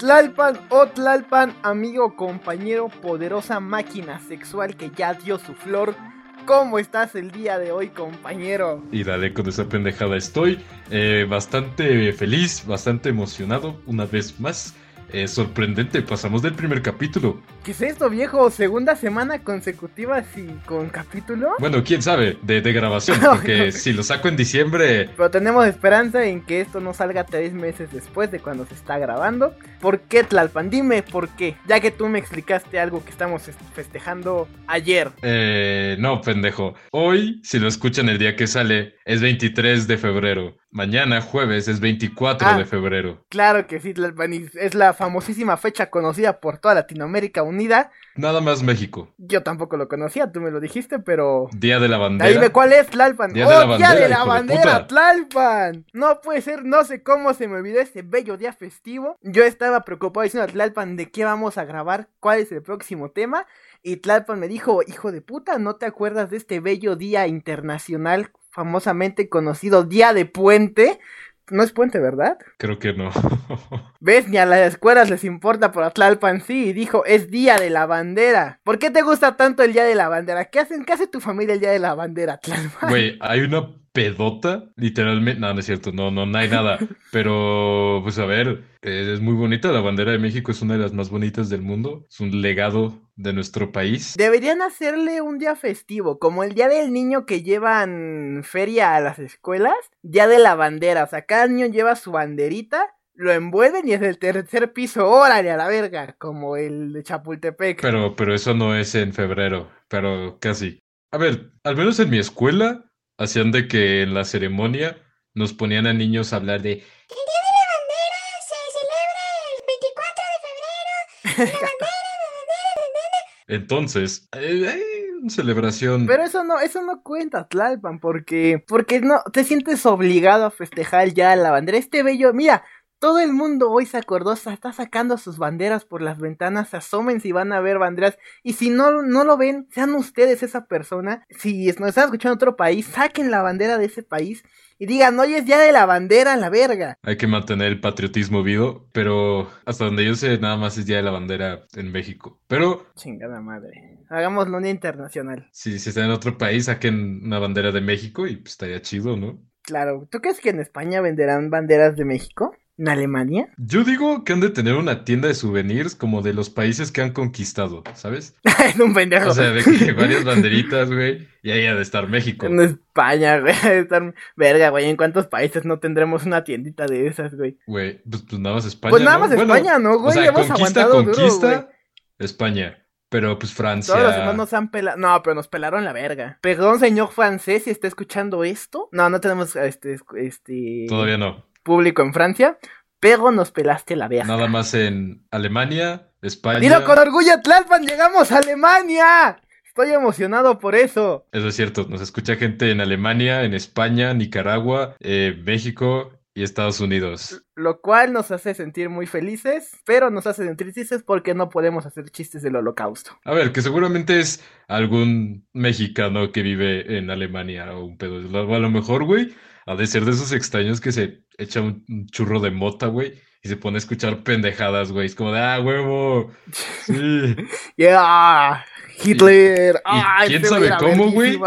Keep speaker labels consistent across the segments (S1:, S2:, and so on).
S1: Tlalpan o Tlalpan, amigo, compañero, poderosa máquina sexual que ya dio su flor. ¿Cómo estás el día de hoy, compañero?
S2: Y dale con esa pendejada. Estoy eh, bastante feliz, bastante emocionado, una vez más. Es sorprendente, pasamos del primer capítulo.
S1: ¿Qué es esto, viejo? ¿Segunda semana consecutiva sin con capítulo?
S2: Bueno, quién sabe, de, de grabación, porque si lo saco en diciembre...
S1: Pero tenemos esperanza en que esto no salga tres meses después de cuando se está grabando. ¿Por qué, Tlalpan? Dime por qué, ya que tú me explicaste algo que estamos festejando ayer.
S2: Eh, no, pendejo. Hoy, si lo escuchan el día que sale, es 23 de febrero. Mañana, jueves, es 24
S1: Ah.
S2: de febrero.
S1: Claro que sí, Tlalpan, es la famosísima fecha conocida por toda Latinoamérica Unida.
S2: Nada más México.
S1: Yo tampoco lo conocía, tú me lo dijiste, pero...
S2: Día de la bandera.
S1: Dime cuál es, Tlalpan.
S2: Día
S1: ¡Oh,
S2: de la
S1: día
S2: bandera,
S1: de la
S2: de
S1: bandera! Tlalpan! No puede ser, no sé cómo se me olvidó este bello día festivo. Yo estaba preocupado diciendo a Tlalpan de qué vamos a grabar, cuál es el próximo tema. Y Tlalpan me dijo, hijo de puta, ¿no te acuerdas de este bello día internacional, famosamente conocido Día de Puente? No es puente, ¿verdad?
S2: Creo que no.
S1: ¿Ves? Ni a las escuelas les importa, pero a Tlalpan sí. Y dijo, es Día de la Bandera. ¿Por qué te gusta tanto el Día de la Bandera? ¿Qué hacen? ¿Qué hace tu familia el Día de la Bandera, Tlalpan?
S2: Güey, hay una pedota, literalmente. No, no es cierto, no, no, no hay nada. Pero, pues a ver, es muy bonita. La bandera de México es una de las más bonitas del mundo. Es un legado de nuestro país.
S1: Deberían hacerle un día festivo, como el día del niño que llevan feria a las escuelas, día de la bandera, o sea, cada niño lleva su banderita, lo envuelven y es el tercer piso, órale a la verga, como el de Chapultepec.
S2: Pero, pero eso no es en febrero, pero casi. A ver, al menos en mi escuela, hacían de que en la ceremonia nos ponían a niños a hablar de
S3: El Día de la Bandera se celebra el 24 de febrero. La bandera, la bandera, la bandera.
S2: Entonces, eh, eh, celebración.
S1: Pero eso no, eso no cuenta, Tlalpan, porque, porque no, te sientes obligado a festejar ya la bandera. Este bello, mira, todo el mundo hoy se acordó, sa- está sacando sus banderas por las ventanas, asomen si van a ver banderas, y si no, no lo ven, sean ustedes esa persona, si nos están escuchando en otro país, saquen la bandera de ese país, y digan, hoy es día de la bandera, la verga.
S2: Hay que mantener el patriotismo vivo, pero hasta donde yo sé, nada más es Día de la Bandera en México. Pero
S1: Chingada madre. Hagámoslo un día internacional.
S2: si, si está en otro país, saquen una bandera de México y pues estaría chido, ¿no?
S1: Claro, ¿tú crees que en España venderán banderas de México? ¿En Alemania?
S2: Yo digo que han de tener una tienda de souvenirs como de los países que han conquistado, ¿sabes?
S1: es un pendejo.
S2: O sea, de que varias banderitas, güey, y ahí ha de estar México.
S1: En España, güey. Estar... Verga, güey. ¿En cuántos países no tendremos una tiendita de esas, güey?
S2: Güey, pues, pues nada más España.
S1: Pues nada
S2: ¿no?
S1: más
S2: Bueno,
S1: España, ¿no, güey?
S2: O sea, conquista,
S1: duro,
S2: conquista. España. Pero pues Francia.
S1: Todos los demás nos han pelado. No, pero nos pelaron la verga. Perdón, señor francés, si está escuchando esto. No, no tenemos este, este
S2: Todavía no.
S1: Público en Francia. Pero nos pelaste la verga.
S2: Nada más en Alemania, España.
S1: Dilo con orgullo, Tlalpan, llegamos a Alemania. Estoy emocionado por eso.
S2: Eso es cierto, nos escucha gente en Alemania, en España, Nicaragua, eh, México y Estados Unidos.
S1: Lo cual nos hace sentir muy felices, pero nos hace sentir tristes porque no podemos hacer chistes del holocausto.
S2: A ver, que seguramente es algún mexicano que vive en Alemania o un pedo. A lo mejor, güey, ha de ser de esos extraños que se echa un, un churro de mota, güey, y se pone a escuchar pendejadas, güey. Es como de, ah, huevo. Sí.
S1: ¡Yeah! ¡Hitler! ¡Ah,
S2: quién
S1: este
S2: sabe cómo, güey?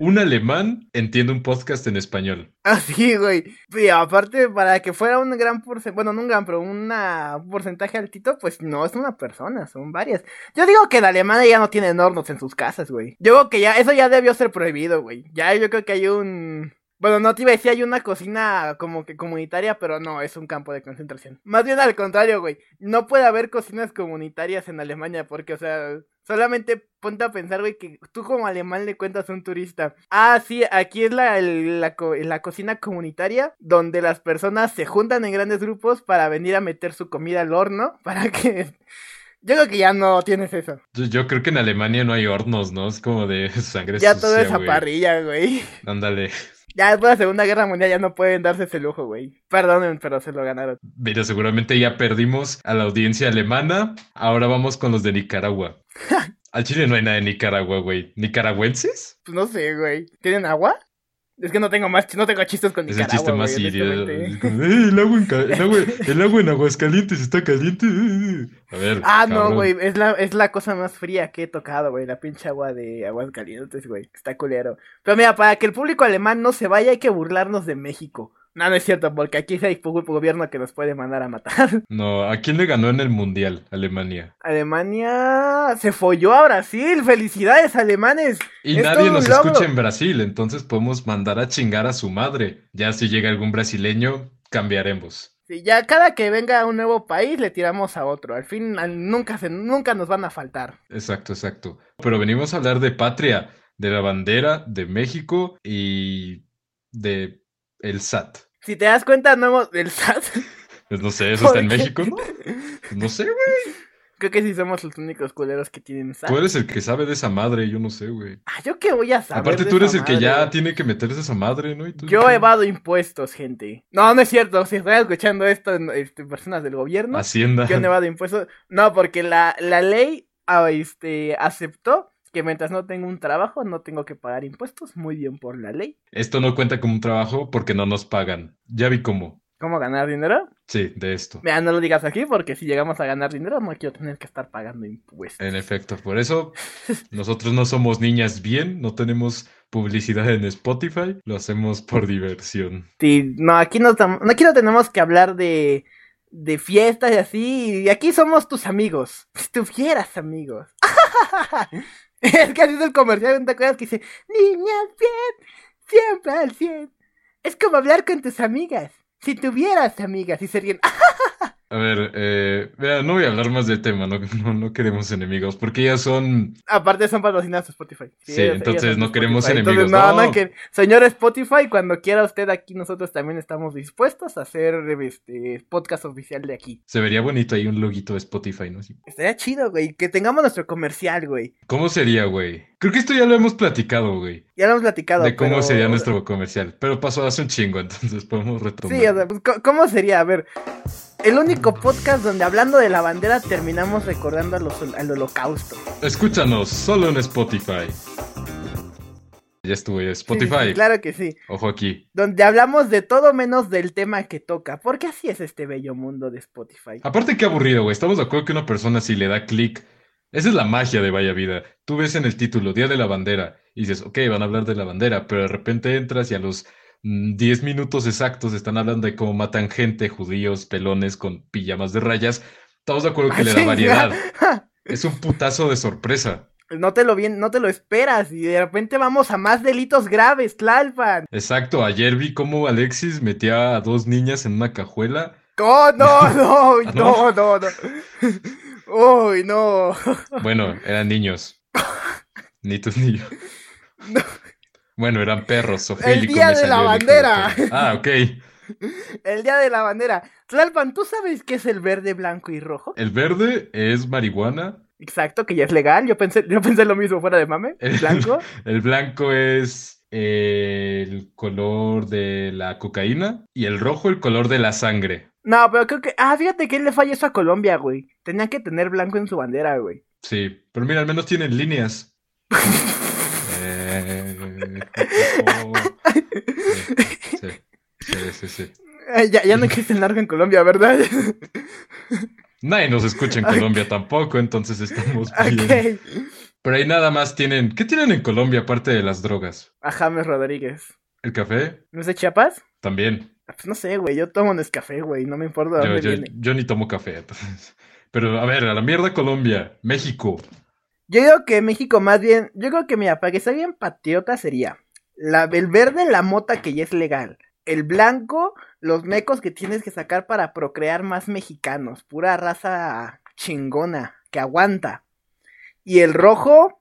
S2: Un alemán entiende un podcast en español.
S1: Así, güey. Y aparte, para que fuera un gran porcentaje, bueno, no un gran, pero una, un porcentaje altito, pues no es una persona, son varias. Yo digo que en Alemania ya no tienen hornos en sus casas, güey. Yo creo que ya, eso ya debió ser prohibido, güey. Ya yo creo que hay un... Bueno, no te iba a decir, hay una cocina como que comunitaria, pero no, es un campo de concentración. Más bien al contrario, güey. No puede haber cocinas comunitarias en Alemania, porque, o sea, solamente ponte a pensar, güey, que tú como alemán le cuentas a un turista. Ah, sí, aquí es la, el- la, la cocina comunitaria, donde las personas se juntan en grandes grupos para venir a meter su comida al horno, para que... Yo creo que ya no tienes eso.
S2: Yo, yo creo que en Alemania no hay hornos, ¿no? Es como de sangre
S1: Ya todo
S2: sucia,
S1: es a parrilla, güey.
S2: Ándale.
S1: Ya después de la Segunda Guerra Mundial ya no pueden darse ese lujo, güey. Perdonen, pero se lo ganaron.
S2: Mira, seguramente ya perdimos a la audiencia alemana. Ahora vamos con los de Nicaragua. Al Chile no hay nada de Nicaragua, güey. ¿Nicaragüenses?
S1: Pues no sé, güey. ¿Tienen agua? Es que no tengo más, no tengo chistes con
S2: Es el
S1: Nicaragua,
S2: chiste más
S1: güey,
S2: sirio.
S1: honestamente.
S2: es como, "Eh, el, agua en el, agua, el agua en Aguascalientes está caliente. A ver.
S1: Ah, no, güey, es la, es la cosa más fría que he tocado, güey, la pinche agua de aguas calientes, güey, está culero. Pero mira, para que el público alemán no se vaya hay que burlarnos de México. No, no es cierto, porque aquí hay gu- gobierno que nos puede mandar a matar.
S2: No, ¿a quién le ganó en el mundial? Alemania.
S1: Alemania se folló a Brasil, felicidades alemanes.
S2: Y
S1: Es
S2: nadie nos
S1: logro.
S2: escucha en Brasil, entonces podemos mandar a chingar a su madre. Ya si llega algún brasileño, cambiaremos.
S1: Sí, ya cada que venga a un nuevo país le tiramos a otro. Al fin, nunca, se, nunca nos van a faltar.
S2: Exacto, exacto. Pero venimos a hablar de patria, de la bandera, de México y de el SAT.
S1: Si te das cuenta, no hemos... El SAT...
S2: Pues no sé, ¿eso está en. México? No, Pues no sé, güey.
S1: Creo que sí somos los únicos culeros que tienen SAT.
S2: Tú eres el que sabe de esa madre, yo no sé, güey.
S1: Ah, ¿yo qué voy a saber
S2: Aparte
S1: de
S2: tú eres
S1: esa
S2: el que ya tiene que meterse esa madre, ¿no? ¿Y tú
S1: Yo
S2: qué?
S1: evado impuestos, gente. No, no es cierto. Si están escuchando esto, este, personas del gobierno,
S2: Hacienda.
S1: yo no evado impuestos. No, porque la, la ley ah, este, aceptó que mientras no tengo un trabajo, no tengo que pagar impuestos. Muy bien por la ley.
S2: Esto no cuenta como un trabajo porque no nos pagan. Ya vi cómo.
S1: ¿Cómo ganar dinero?
S2: Sí, de esto.
S1: Mira, no lo digas aquí porque si llegamos a ganar dinero, no quiero tener que estar pagando impuestos.
S2: En efecto, por eso nosotros no somos niñas bien, no tenemos publicidad en Spotify, lo hacemos por diversión.
S1: Sí, no, aquí no, aquí no tenemos que hablar de, de fiestas y así. Y aquí somos tus amigos. Si tuvieras amigos. es que así el comercial, ¿no ¿te acuerdas? Que dice, niñas bien, siempre al 100. Es como hablar con tus amigas. Si tuvieras amigas y serían...
S2: A ver, eh, vea, no voy a hablar más del tema, no, no, no queremos enemigos, porque ya son...
S1: Aparte son patrocinados por Spotify.
S2: Sí, entonces no queremos
S1: Spotify.
S2: enemigos,
S1: Entonces, no,
S2: no.
S1: no, que, señor Spotify, cuando quiera usted aquí, nosotros también estamos dispuestos a hacer este podcast oficial de aquí.
S2: Se vería bonito ahí un loguito de Spotify, ¿no?
S1: Estaría chido, güey, que tengamos nuestro comercial, güey.
S2: ¿Cómo sería, güey? Creo que esto ya lo hemos platicado, güey,
S1: Ya lo hemos platicado.
S2: de cómo
S1: pero-
S2: sería nuestro comercial, pero pasó hace un chingo, entonces podemos retomar.
S1: Sí, o sea, pues, ¿cómo sería? A ver, el único podcast donde hablando de la bandera terminamos recordando a los, al holocausto.
S2: Escúchanos solo en Spotify. Ya
S1: Sí,
S2: Spotify.
S1: sí, claro que sí.
S2: Ojo aquí.
S1: Donde hablamos de todo menos del tema que toca. Porque así es este bello mundo de Spotify.
S2: Aparte, qué aburrido, güey. Estamos de acuerdo que una persona si le da clic. Esa es la magia de Vaya Vida. Tú ves en el título Día de la Bandera y dices, ok, van a hablar de la bandera, pero de repente entras y a los 10 minutos exactos están hablando de cómo matan gente, judíos, pelones con pijamas de rayas. Estamos de acuerdo que le da variedad. Es un putazo de sorpresa.
S1: No te lo bien, no te lo esperas. Y de repente vamos a más delitos graves, Tlalpan.
S2: Exacto, ayer vi cómo Alexis metía a dos niñas en una cajuela.
S1: Oh, no, no,
S2: ¿Ah,
S1: no, no, no. Uy, no.
S2: Bueno, eran niños. Ni tus niños.
S1: No.
S2: Bueno, eran perros. Sofía
S1: día de la bandera.
S2: Ah, ok.
S1: El día de la bandera. Tlalpan, ¿tú sabes qué es el verde, blanco y rojo?
S2: El verde es marihuana.
S1: Exacto, que ya es legal. Yo pensé, yo pensé lo mismo fuera de mame.
S2: El-
S1: Blanco.
S2: El blanco es el color de la cocaína. Y el rojo el color de la sangre.
S1: No, pero creo que. Ah, fíjate que le falla eso a Colombia, güey. Tenía que tener blanco en su bandera, güey.
S2: Sí, pero mira, al menos tienen líneas. Eh, sí, sí, sí, sí, sí.
S1: Ay, ya, ya no existe el narco en Colombia, ¿verdad?
S2: Nadie nos escucha en Colombia tampoco, entonces estamos bien. Pero ahí nada más tienen. ¿Qué tienen en Colombia aparte de las drogas?
S1: A James Rodríguez.
S2: ¿El café?
S1: ¿No es de Chiapas?
S2: También.
S1: Pues no sé, güey. Yo tomo Nescafé, güey. No me importa de
S2: Yo,
S1: dónde
S2: yo-
S1: viene.
S2: yo ni tomo café. entonces. Pero a ver, a la mierda Colombia, México.
S1: Yo digo que México más bien, yo creo que mira, para que sea bien patriota sería la, el verde, la mota que ya es legal. El blanco, los mecos que tienes que sacar para procrear más mexicanos. Pura raza chingona, que aguanta. Y el rojo,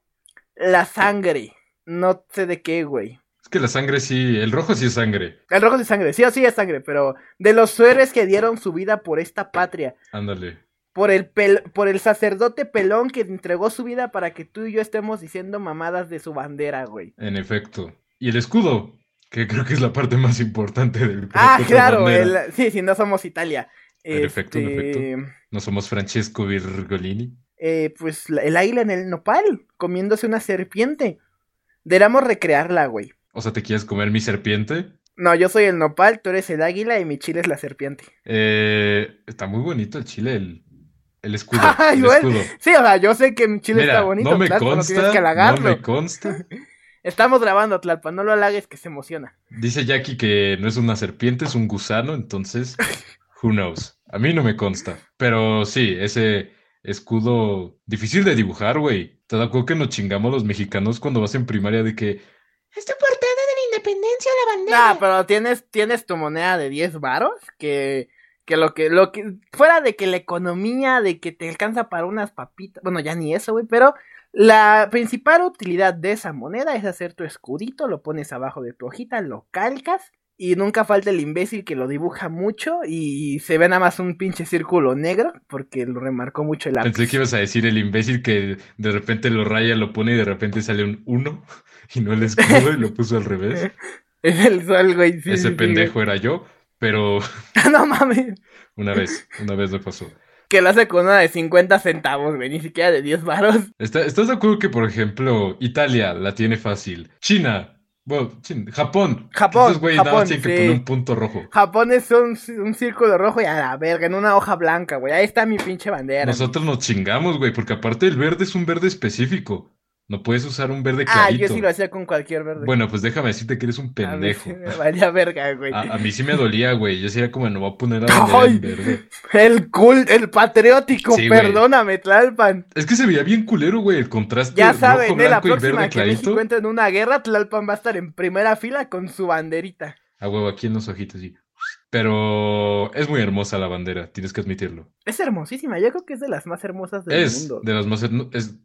S1: la sangre. No sé de qué, güey.
S2: Es que la sangre sí, el rojo sí es sangre.
S1: El rojo es de sangre, sí o sí es sangre, pero de los héroes que dieron su vida por esta patria.
S2: Ándale.
S1: Por el, pel- por el sacerdote pelón que entregó su vida para que tú y yo estemos diciendo mamadas de su bandera, güey.
S2: En efecto. Y el escudo, que creo que es la parte más importante del
S1: Ah, claro, el- sí, sí, no somos Italia.
S2: En efecto, en
S1: Este,
S2: No somos Francesco Virgolini.
S1: eh, pues el águila en el nopal, comiéndose una serpiente. Deberíamos recrearla, güey.
S2: O sea, ¿te quieres comer mi serpiente?
S1: No, yo soy el nopal, tú eres el águila y mi chile es la serpiente.
S2: Eh, está muy bonito el chile, el, el escudo.
S1: Ay,
S2: el
S1: bueno,
S2: escudo.
S1: Sí, o sea, yo sé que mi chile
S2: Mira,
S1: está bonito,
S2: no me
S1: Tlalpan, no
S2: consta,
S1: tienes que
S2: no me consta.
S1: Estamos grabando, Tlalpan, no lo halagues que se emociona.
S2: Dice Jackie que no es una serpiente, es un gusano, entonces, who knows. A mí no me consta. Pero sí, ese escudo difícil de dibujar, güey. ¿Te cuenta que nos chingamos los mexicanos cuando vas en primaria de que
S3: Es tu portada de la independencia la bandera.
S1: Nah, pero tienes, tienes tu moneda de 10 varos que, que lo que, lo que, fuera de que la economía, de que te alcanza para unas papitas, bueno, ya ni eso, güey, pero la principal utilidad de esa moneda es hacer tu escudito, lo pones abajo de tu hojita, lo calcas y nunca falta el imbécil que lo dibuja mucho y se ve nada más un pinche círculo negro porque lo remarcó mucho el lápiz.
S2: Pensé que ibas a decir el imbécil que de repente lo raya, lo pone y de repente sale un 1 y no el escudo y lo puso al revés.
S1: Es el sol, güey. sí,
S2: Ese
S1: sí, sí,
S2: pendejo era yo, pero
S1: güey. no mames.
S2: una vez, una vez me pasó.
S1: Que lo hace con una de 50 centavos, güey, ni siquiera de 10 varos.
S2: ¿Está- ¿Estás de acuerdo que, por ejemplo, Italia la tiene fácil? China, bueno, Japón.
S1: Japón,
S2: Esos güey nada tienen que
S1: sí.
S2: poner un punto rojo.
S1: Japón es un, un círculo rojo y a la verga, en una hoja blanca, güey. Ahí está mi pinche bandera.
S2: Nosotros nos chingamos, güey, porque aparte el verde es un verde específico. No puedes usar un verde
S1: Ah,
S2: clarito.
S1: yo sí lo hacía con cualquier verde.
S2: Bueno, pues déjame decirte que eres un
S1: A mí
S2: pendejo.
S1: sí me valía verga, güey.
S2: A, a mí sí me dolía, güey. Yo decía como, no voy a poner la bandera
S1: Ay.
S2: en verde.
S1: El cool, el patriótico,
S2: Sí, güey.
S1: perdóname, Tlalpan.
S2: Es que se veía bien culero, güey, el contraste
S1: Ya
S2: rojo,
S1: saben, eh, la
S2: y
S1: próxima
S2: verde
S1: que México
S2: clarito.
S1: entre en una guerra, Tlalpan va a estar en primera fila con su banderita.
S2: A huevo, aquí en los ojitos, sí. Pero es muy hermosa la bandera, tienes que admitirlo.
S1: Es hermosísima, yo creo que es de las más hermosas del
S2: Es
S1: mundo.
S2: de las más... es-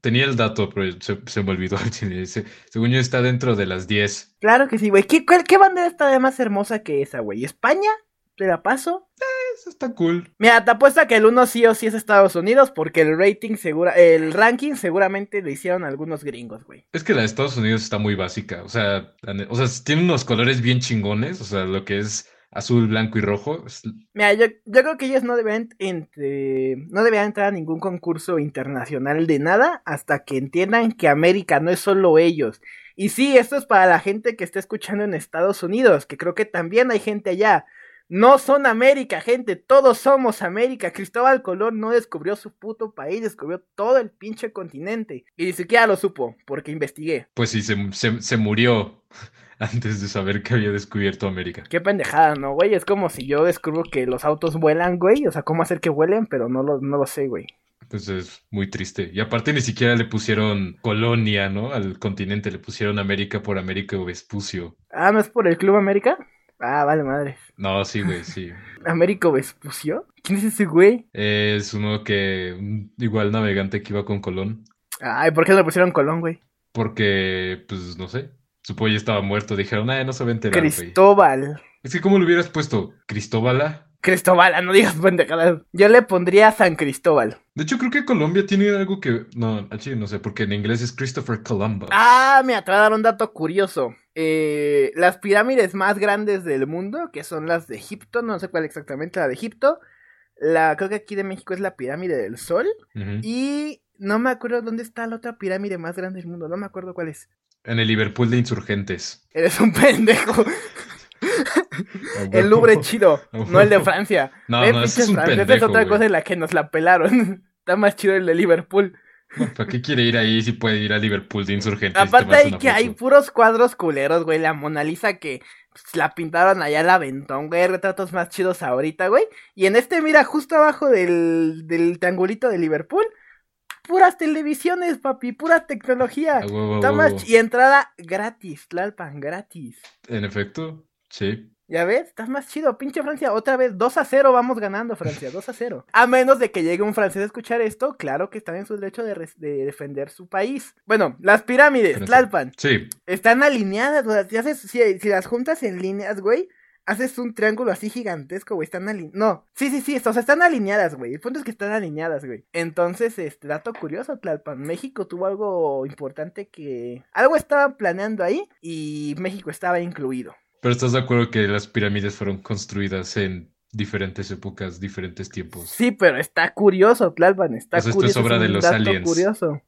S2: Tenía el dato, pero se, se me olvidó. Se- Según yo está dentro de las 10.
S1: Claro que sí, güey. ¿Qué, cuál- ¿Qué bandera está de más hermosa que esa, güey? ¿España? ¿Te la paso?
S2: Eso está cool.
S1: Mira, te apuesto a que el uno sí o sí es Estados Unidos porque el rating segura, el ranking seguramente lo hicieron algunos gringos, güey.
S2: Es que la de Estados Unidos está muy básica. O sea, o sea, tiene unos colores bien chingones. O sea, lo que es azul, blanco y rojo.
S1: Mira, yo, yo creo que ellos no deben entre, no deberían entrar a ningún concurso internacional de nada hasta que entiendan que América no es solo ellos. Y sí, esto es para la gente que está escuchando en Estados Unidos, que creo que también hay gente allá. No son América, gente, todos somos América. Cristóbal Colón no descubrió su puto país, descubrió todo el pinche continente. Y ni siquiera lo supo, porque investigué.
S2: Pues sí, se, se, se murió antes de saber que había descubierto América.
S1: Qué pendejada, ¿no, güey? Es como si yo descubro que los autos vuelan, güey. O sea, cómo hacer que vuelen, pero no lo, no lo sé, güey.
S2: Pues es muy triste. Y aparte ni siquiera le pusieron colonia, ¿no? Al continente le pusieron América por Américo Vespucio.
S1: Ah, ¿no es por el Club América? Ah, vale, madre.
S2: No, sí, güey, sí.
S1: ¿Américo Vespucio? ¿Quién es ese güey?
S2: Es uno que, igual navegante que iba con Colón,
S1: Ay, ¿por qué le pusieron Colón, güey?
S2: porque, pues, no sé, supongo ya estaba muerto. Dijeron, ah, no se va a enterar.
S1: Cristóbal.
S2: Es que, ¿cómo lo hubieras puesto? ¿Cristóbala?
S1: Cristóbal, ah, no digas pendejadas. Yo le pondría San Cristóbal.
S2: De hecho, creo que Colombia tiene algo que... No, actually, no sé, porque en inglés es Christopher Columbus.
S1: Ah, mira, te voy a dar un dato curioso. Eh, las pirámides más grandes del mundo, que son las de Egipto, no sé cuál exactamente la de Egipto. La, creo que aquí de México es la pirámide del Sol. Y no me acuerdo dónde está la otra pirámide más grande del mundo. No me acuerdo cuál es.
S2: En el Liverpool de Insurgentes.
S1: Eres un pendejo.
S2: Ah,
S1: El. Louvre chido,
S2: Ah,
S1: no el de. Francia.
S2: No,
S1: Ve,
S2: no,
S1: pinches
S2: es un
S1: franceses,
S2: pendejo,
S1: otra cosa en la que nos la pelaron. Está más chido el de Liverpool.
S2: ¿Para qué quiere ir ahí si puede ir a Liverpool de Insurgentes?
S1: Aparte
S2: Tomarse
S1: hay que hay puros cuadros culeros, güey. La Mona Lisa que pues, la pintaron allá al aventón, güey. Retratos más chidos ahorita, güey. Y en este, mira, justo abajo del, del triangulito de Liverpool, puras televisiones, papi, pura tecnología.
S2: Huevo.
S1: ch- y entrada gratis, Tlalpan, gratis.
S2: En efecto, sí.
S1: ¿Ya ves? Estás más chido, pinche Francia. Otra vez, 2 a 0 vamos ganando, Francia, 2 a 0. A menos de que llegue un francés a escuchar esto, claro que están en su derecho de, defender su país. Bueno, las pirámides. Tlalpan,
S2: Sí,
S1: están alineadas, o sea, si las juntas en líneas, güey, haces un triángulo así gigantesco, güey, están alineadas. No, sí, sí, sí, o sea, están alineadas, güey. El punto es que están alineadas, güey. Entonces, este dato curioso, Tlalpan, México tuvo algo importante que... Algo estaban planeando ahí y México estaba incluido.
S2: pero ¿estás de acuerdo que las pirámides fueron construidas en diferentes épocas, diferentes tiempos?
S1: Sí, pero está curioso, Tlalpan, está
S2: O sea, esto es
S1: curioso.
S2: obra de los aliens.
S1: curioso.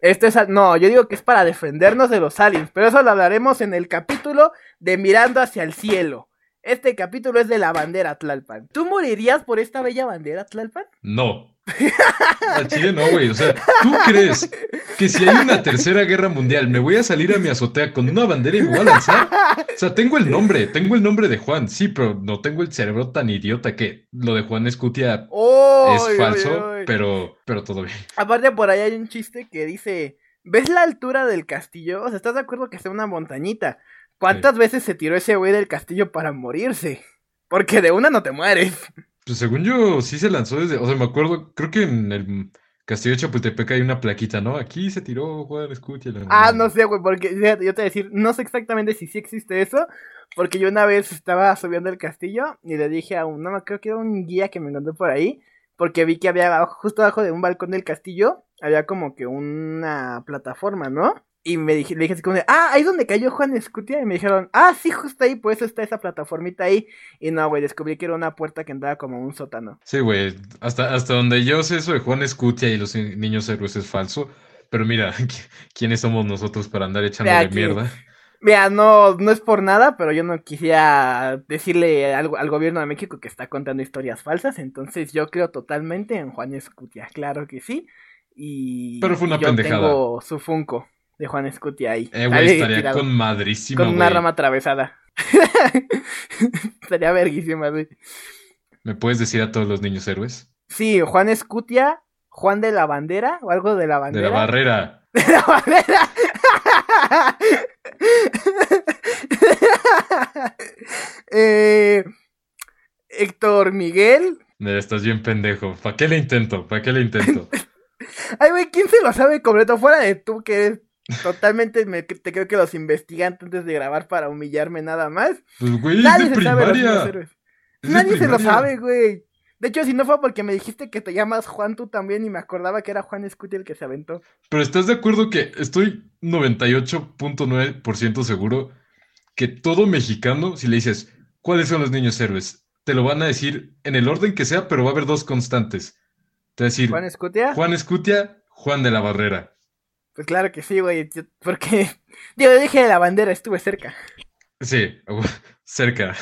S1: Esto es, no, yo digo que es para defendernos de los aliens, pero eso lo hablaremos en el capítulo de Mirando hacia el cielo. Este capítulo es de la bandera Tlalpan. ¿Tú morirías por esta bella bandera Tlalpan?
S2: No. Al chile no, güey. O sea, ¿tú crees que si hay una tercera guerra mundial me voy a salir a mi azotea con una bandera y me voy a lanzar? O sea, tengo el nombre, tengo el nombre de Juan, sí, pero no tengo el cerebro tan idiota que lo de Juan Escutia
S1: ¡Oh!
S2: es falso, pero, pero todo bien.
S1: Aparte por ahí hay un chiste que dice, ¿ves la altura del castillo? O sea, ¿estás de acuerdo que está una montañita? ¿Cuántas veces se tiró ese güey del castillo para morirse? Porque de una no te mueres.
S2: Pues según yo, sí se lanzó desde, o sea, me acuerdo, creo que en el Castillo de Chapultepec hay una plaquita, ¿no? Aquí se tiró Juan Escutia.
S1: Ah, no sé, güey, porque yo te voy a decir, no sé exactamente si sí existe eso, porque yo una vez estaba subiendo el castillo y le dije a un, no me creo que era un guía que me encontré por ahí, porque vi que había abajo- justo abajo de un balcón del castillo, había como que una plataforma, ¿no? Y me dije, le dije así como de, ah, ahí es donde cayó Juan Escutia, y me dijeron, ah, sí, justo ahí, pues está esa plataformita ahí, y no, güey, descubrí que era una puerta que andaba como un sótano.
S2: Sí, güey, hasta, hasta donde yo sé eso de Juan Escutia y los ni- niños héroes es falso, pero mira, ¿qui- ¿quiénes somos nosotros para andar echándole
S1: Mira,
S2: mierda?
S1: Mira, no, no es por nada, pero yo no quisiera decirle algo al gobierno de México que está contando historias falsas, entonces yo creo totalmente en Juan Escutia, claro que sí. Y
S2: Pero fue una
S1: yo
S2: pendejada.
S1: tengo su Funko de Juan Escutia ahí.
S2: Eh, güey, estaría
S1: tirado,
S2: con madrísima,
S1: con una
S2: güey.
S1: rama atravesada. Estaría verguísima, güey.
S2: ¿Me puedes decir a todos los niños héroes?
S1: Sí, Juan Escutia, Juan de la Bandera o algo de la
S2: De
S1: bandera.
S2: la barrera.
S1: De la bandera. eh, Héctor Miguel.
S2: Mira, estás bien pendejo. ¿Para qué le intento? ¿Para qué le intento?
S1: Ay, güey, ¿quién se lo sabe completo? Fuera de tú, que eres totalmente. me- te creo que los investigan antes de grabar para humillarme nada más.
S2: Pues, güey, es
S1: Nadie
S2: de
S1: se sabe los
S2: primaria.
S1: héroes. Nadie se lo
S2: primaria.
S1: sabe, güey. De hecho, si no fue porque me dijiste que te llamas Juan tú también y me acordaba que era Juan Escuti el que se aventó.
S2: Pero ¿estás de acuerdo que estoy 98.9% seguro que todo mexicano, si le dices, ¿cuáles son los niños héroes? Te lo van a decir en el orden que sea, pero va a haber dos constantes. Te va a decir
S1: Juan Escutia.
S2: Juan Escutia, Juan de la Barrera.
S1: Pues claro que sí, güey. Porque. Yo dije de la bandera, estuve cerca.
S2: Sí, cerca.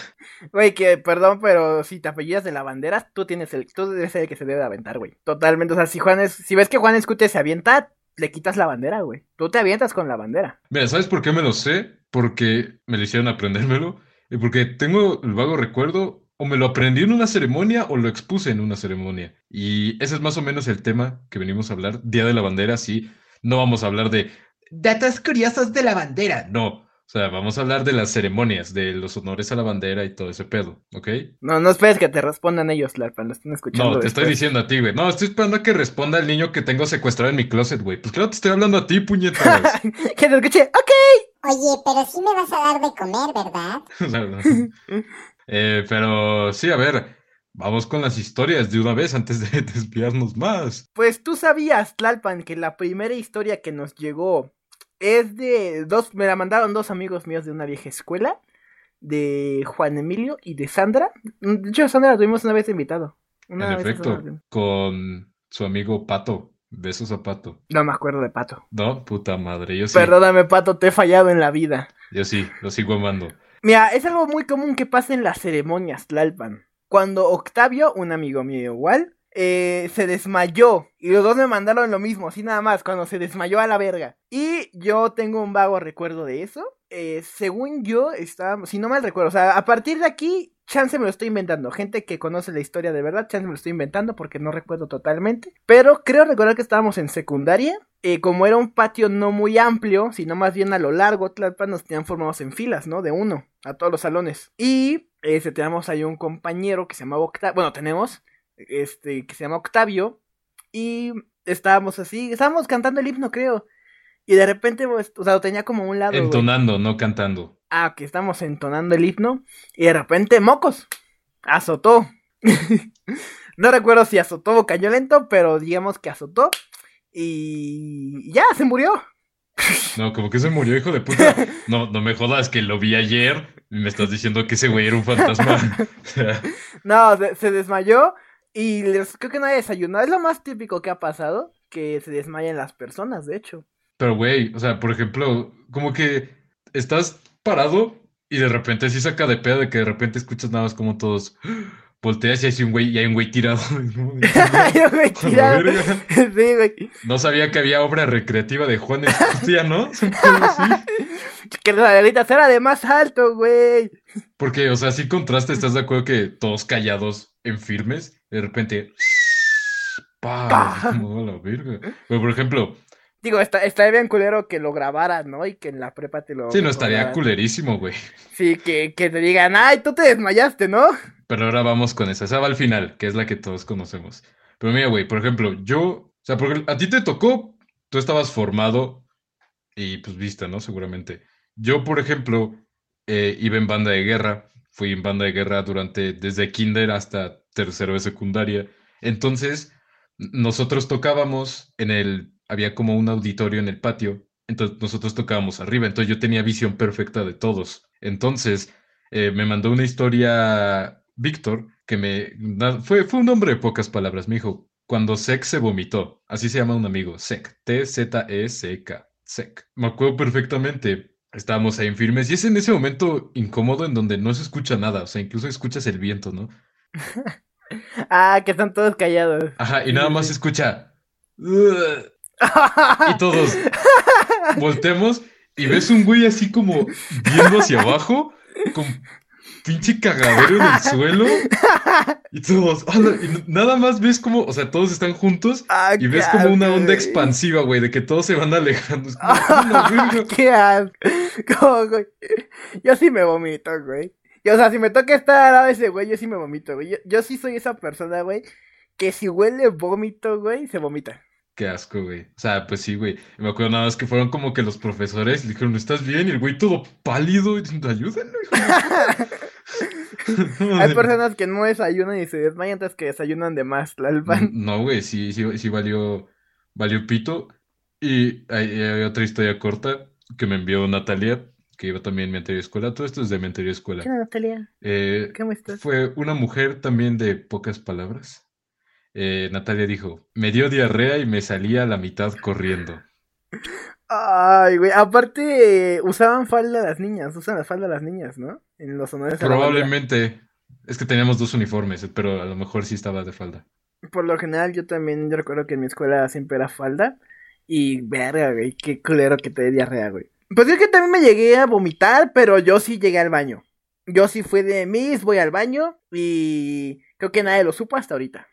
S1: Güey, que perdón, pero si te apellidas de la bandera, tú tienes el. Tú debes ser el que se debe de aventar, güey. Totalmente. O sea, si Juan es. Si ves que Juan Escute se avienta, le quitas la bandera, güey. Tú te avientas con la bandera.
S2: Mira, ¿sabes por qué me lo sé? Porque me lo hicieron aprendérmelo. Y porque tengo el vago recuerdo, o me lo aprendí en una ceremonia o lo expuse en una ceremonia. Y ese es más o menos el tema que venimos a hablar. Día de la bandera, sí. No vamos a hablar de datos curiosos de la bandera. No. O sea, vamos a hablar de las ceremonias, de los honores a la bandera y todo ese pedo, ¿ok?
S1: No, no esperes que te respondan ellos, Larpan. Lo están escuchando.
S2: No, te estoy diciendo a ti, güey. No, estoy esperando a que responda el niño que tengo secuestrado en mi closet, güey. Pues claro, te estoy hablando a ti, puñetas.
S1: que te escuche. Ok.
S3: Oye, pero sí me vas a dar de comer, ¿verdad?
S2: La verdad. Eh, pero sí, a ver, vamos con las historias de una vez antes de desviarnos más.
S1: Pues tú sabías, Tlalpan, que la primera historia que nos llegó es de dos, me la mandaron dos amigos míos de una vieja escuela, de Juan Emilio y de Sandra. De hecho, Sandra la tuvimos una vez invitado. Una
S2: en
S1: vez
S2: efecto, con su amigo Pato. Besos a Pato.
S1: No me acuerdo de Pato.
S2: No, puta madre, yo sí,
S1: Perdóname, Pato, te he fallado en la vida.
S2: yo sí, lo sigo amando.
S1: Mira, es algo muy común que pasa en las ceremonias, Tlalpan. Cuando Octavio, un amigo mío igual, eh, se desmayó. Y los dos me mandaron lo mismo, así nada más, cuando se desmayó a la verga. Y yo tengo un vago recuerdo de eso. Eh, según yo, estábamos, si no mal recuerdo, o sea, a partir de aquí, chance me lo estoy inventando. Gente que conoce la historia de verdad, chance me lo estoy inventando porque no recuerdo totalmente. Pero creo recordar que estábamos en secundaria. Eh, como era un patio no muy amplio, sino más bien a lo largo, Tlalpan nos tenían formados en filas, ¿no? De uno, a todos los salones. Y este, teníamos ahí un compañero que se llamaba Octavio, bueno, tenemos, este, que se llama Octavio. Y estábamos así, estábamos cantando el himno, creo. Y de repente, pues, o sea, lo tenía como un lado.
S2: Entonando, no cantando.
S1: Ah, que estamos entonando el himno. Y de repente, mocos. Azotó. no recuerdo si azotó o cayó lento, pero digamos que azotó. Y ya, se murió.
S2: No, como que se murió, hijo de puta. No, no me jodas que lo vi ayer me estás diciendo que ese güey era un fantasma.
S1: No, se, se desmayó. Y les, creo que no había desayunado. Es lo más típico que ha pasado. que se desmayan las personas, de hecho.
S2: Pero, güey, o sea, por ejemplo, como que estás parado y de repente sí saca de pedo de que de repente escuchas nada más como todos volteas y hay un güey, y hay un güey tirado.
S1: Ay, güey,
S2: A la
S1: tirado. Sí, güey.
S2: No sabía que había obra recreativa de Juan Escutia, ¿no? Un.
S1: Que la gritas era de más alto, güey.
S2: Porque, o sea, sí contraste, ¿estás de acuerdo que todos callados en firmes, de repente, pa,
S1: Pa.
S2: así como, "A la verga. Pero, por ejemplo,
S1: Digo, está, estaría bien culero que lo grabaran, ¿no? Y que en la prepa te lo.
S2: sí, no estaría culerísimo, güey.
S1: Sí, que, que te digan, ay, tú te desmayaste, ¿no?
S2: Pero ahora vamos con esa. Esa va al final, que es la que todos conocemos. Pero mira, güey, por ejemplo, yo, o sea, porque a ti te tocó, tú estabas formado y pues viste, ¿no? Seguramente. Yo, por ejemplo, eh, iba en banda de guerra, fui en banda de guerra durante, desde kinder hasta tercero de secundaria. Entonces, nosotros tocábamos en el, había como un auditorio en el patio, entonces nosotros tocábamos arriba, entonces yo tenía visión perfecta de todos. Entonces, eh, me mandó una historia Víctor, que me fue, fue un hombre de pocas palabras, me dijo, cuando Sek se vomitó, así se llama un amigo, Sek, T-Z-E-C-K, Sek. Me acuerdo perfectamente, estábamos ahí en firmes y es en ese momento incómodo en donde no se escucha nada, o sea, incluso escuchas el viento, ¿no?
S1: Ah, que están todos callados.
S2: Ajá, y nada más se escucha... Y todos voltemos y ves un güey así como viendo hacia abajo, con pinche cagadero en el suelo. Y todos, n- nada más ves como, o sea, todos están juntos
S1: Ah,
S2: y ves como una onda expansiva, güey, de que todos se van alejando. Como, "A la verga".
S1: qué asco. Como, güey. Yo sí me vomito, güey. Y, o sea, si me toca estar al lado de ese güey, yo sí me vomito, güey. Yo, yo sí soy esa persona, güey, que si huele vómito, güey, se vomita.
S2: Qué asco, güey. O sea, pues sí, güey. Me acuerdo nada más que fueron como que los profesores le dijeron, ¿estás bien? Y el güey todo pálido, y diciendo, ayúdenlo, hijo de-".
S1: Hay personas que no desayunan y se desmayan antes que desayunan de más, Tlalpan.
S2: No, güey, sí, sí, sí valió, valió pito. Y hay, hay otra historia corta que me envió Natalia, que iba también en mi anterior escuela. Todo esto es de mi anterior escuela.
S1: ¿Qué Natalia?
S2: Eh,
S1: ¿Cómo estás?
S2: fue una mujer también de pocas palabras. Eh, Natalia dijo, me dio diarrea y me salía a la mitad corriendo.
S1: Ay, güey. Aparte, eh, usaban falda las niñas. Usan la falda las niñas, ¿no? En los honores.
S2: Probablemente, es que teníamos dos uniformes, pero a lo mejor sí estaba de falda.
S1: Por lo general, yo también, yo recuerdo que en mi escuela siempre era falda. Y verga, güey, qué culero que te dé diarrea, güey. Pues es que también me llegué a vomitar, pero yo sí llegué al baño. Yo sí fui de mis, voy al baño y creo que nadie lo supo hasta ahorita.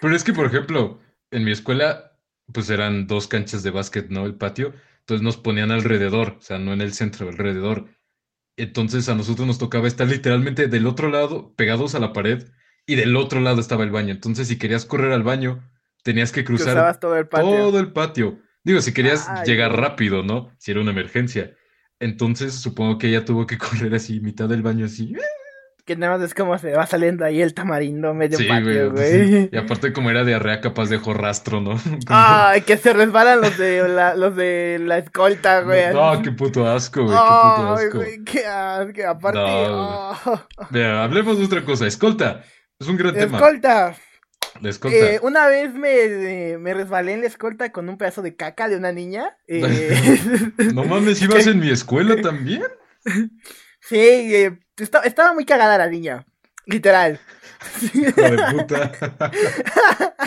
S2: Pero es que, por ejemplo, en mi escuela, pues eran dos canchas de básquet, ¿no? El patio. Entonces nos ponían alrededor, o sea, no en el centro, alrededor. Entonces a nosotros nos tocaba estar literalmente del otro lado, pegados a la pared, y del otro lado estaba el baño. Entonces, si querías correr al baño, tenías que cruzar
S1: todo el patio.
S2: todo el patio. Digo, si querías
S1: Ay,
S2: llegar rápido, ¿no? Si era una emergencia. Entonces, supongo que ella tuvo que correr así, mitad del baño, así.
S1: Que nada más es como se va saliendo ahí el tamarindo medio
S2: Sí,
S1: patio,
S2: güey. Y aparte, como era diarrea, capaz dejó rastro, ¿no? Como-
S1: Ay, que se resbalan los de la, los de la escolta, güey.
S2: No, qué puto asco, güey, qué puto
S1: Ay,
S2: asco.
S1: güey, qué asco. Aparte,
S2: No,
S1: oh.
S2: Vea, hablemos de otra cosa. Escolta. Es un gran tema.
S1: escolta.
S2: La escolta.
S1: Eh, una vez me, eh, me resbalé en la escolta con un pedazo de caca de una niña. eh,
S2: No mames, ibas en mi escuela también.
S1: sí, eh, esta- estaba muy cagada la niña. Literal.
S2: Hijo de puta.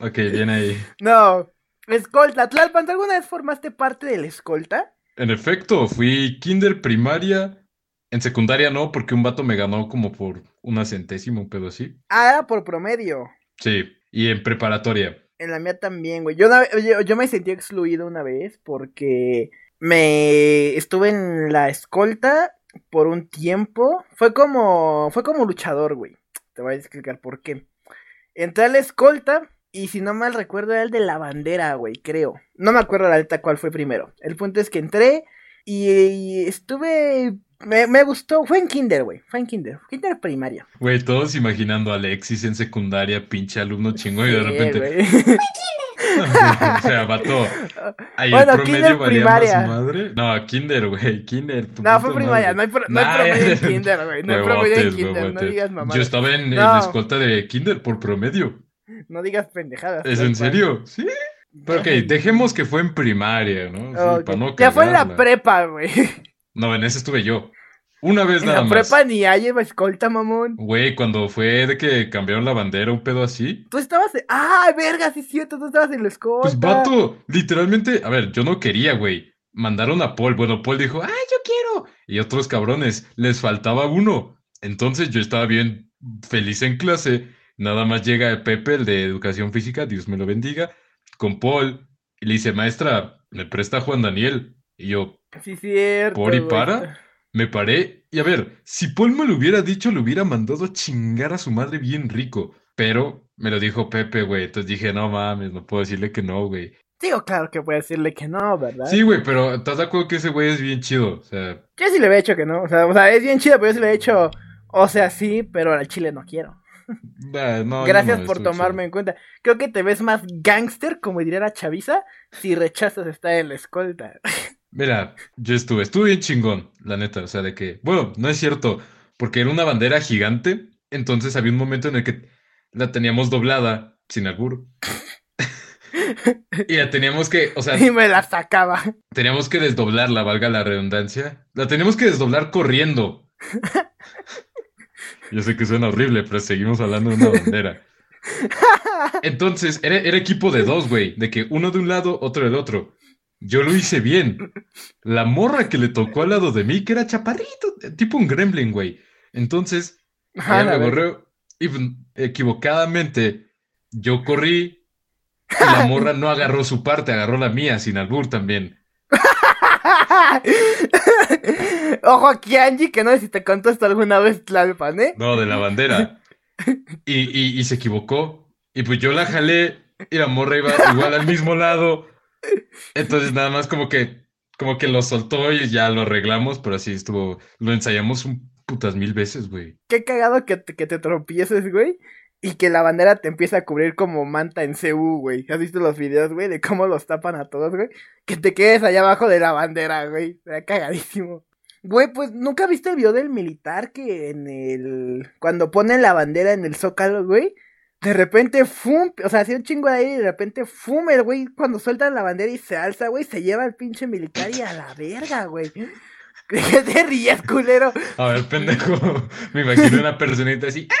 S2: Ok, bien ahí.
S1: No. Escolta. Tlalpan, ¿tú alguna vez formaste parte de la escolta?
S2: En efecto, fui kinder primaria. En secundaria no, porque un vato me ganó como por una centésima, un pedo así.
S1: Ah, era por promedio.
S2: Sí, y en preparatoria.
S1: En la mía también, güey. Yo, una yo, yo me sentí excluido una vez porque me estuve en la escolta por un tiempo. Fue como, fue como luchador, güey. Te voy a explicar por qué. Entré a la escolta y si no mal recuerdo era el de la bandera, güey, creo. No me acuerdo la neta cuál fue primero. El punto es que entré y, y estuve... Me, me gustó. Fue en kinder, güey. Fue en kinder. Kinder primaria.
S2: Güey, todos imaginando a Alexis en secundaria, pinche alumno chingón, y de repente. o sea, vato. Ahí
S1: Bueno,
S2: el promedio
S1: kinder
S2: valía
S1: primaria.
S2: más madre. No, kinder, güey, kinder. tu
S1: No, fue primaria,
S2: madre.
S1: no hay, pro- no hay promedio en kinder, güey. No hay promedio en kinder, no digas mamá.
S2: Yo estaba en, en
S1: No.
S2: la escolta de kinder por promedio.
S1: No digas pendejadas.
S2: ¿Es en serio? Sí. Pero ok, dejemos que fue en primaria, ¿no? Sí, para no
S1: ya fue en la prepa, güey.
S2: No, en ese estuve yo. Una vez
S1: En
S2: nada
S1: la
S2: más.
S1: prepa ni hay escolta, mamón.
S2: Güey, cuando fue de que cambiaron la bandera, un pedo así.
S1: Tú estabas. en- ¡Ah, verga! Sí, es cierto, tú estabas en la escolta.
S2: Pues vato, literalmente, a ver, yo no quería, güey. Mandaron a Paul. Bueno, Paul dijo, ¡ay, yo quiero! Y otros cabrones, les faltaba uno. Entonces yo estaba bien feliz en clase. Nada más llega Pepe, el de educación física, Dios me lo bendiga, con Paul. Y le dice, maestra, me presta Juan Daniel. Y yo,
S1: Sí, cierto.
S2: ¿Por y
S1: güey.
S2: para? Me paré y a ver, si Paul me lo hubiera dicho, lo hubiera mandado a chingar a su madre bien rico. Pero me lo dijo Pepe, güey. Entonces dije, no mames, no puedo decirle que no, güey.
S1: Digo, claro que puede decirle que no, ¿verdad?
S2: Sí, güey, pero ¿estás de acuerdo que ese güey es bien chido? O sea,
S1: Yo sí le había hecho que no. O sea, o sea, es bien chido, pero yo sí le he hecho. O sea, sí, pero al chile no quiero.
S2: no,
S1: Gracias
S2: no,
S1: por tomarme
S2: chido.
S1: en cuenta. Creo que te ves más gángster, como diría la chaviza, si rechazas estar en la escolta.
S2: Mira, yo estuve, estuve bien chingón, la neta. O sea, de que, bueno, no es cierto, porque era una bandera gigante. Entonces había un momento en el que la teníamos doblada, sin albur. Y la teníamos que, o sea,
S1: y me la sacaba.
S2: Teníamos que desdoblarla, valga la redundancia. La teníamos que desdoblar corriendo. Yo sé que suena horrible, pero seguimos hablando de una bandera. Entonces, era, era equipo de dos, güey. De que uno de un lado, otro del otro. Yo lo hice bien. La morra que le tocó al lado de mí, que era chaparrito, tipo un gremlin, güey. Entonces,
S1: Ah,
S2: me corrió y pues, equivocadamente yo corrí y la morra no agarró su parte, agarró la mía, sin albur también.
S1: Ojo aquí, Angie, que no sé si te contó esto alguna vez, Tlalpan, ¿eh?
S2: No, de la bandera. Y, y, y se equivocó. Y pues yo la jalé y la morra iba igual al mismo lado. Entonces nada más como que, como que lo soltó y ya lo arreglamos, pero así estuvo. Lo ensayamos un putas mil veces, güey.
S1: Qué cagado que te, que te tropieces, güey. Y que la bandera te empieza a cubrir como manta en CU, güey. ¿Has visto los videos, güey? De cómo los tapan a todos, güey. Que te quedes allá abajo de la bandera, güey. Era cagadísimo. Güey, pues nunca viste el video del militar que en el. Cuando ponen la bandera en el zócalo, güey. De repente, fum, o sea, hacía un chingo de aire y de repente, fum, el güey, cuando sueltan la bandera y se alza, güey, se lleva al pinche militar y a la verga, güey. ¿De qué te ríes, culero?
S2: A ver, pendejo. Me imagino una personita así.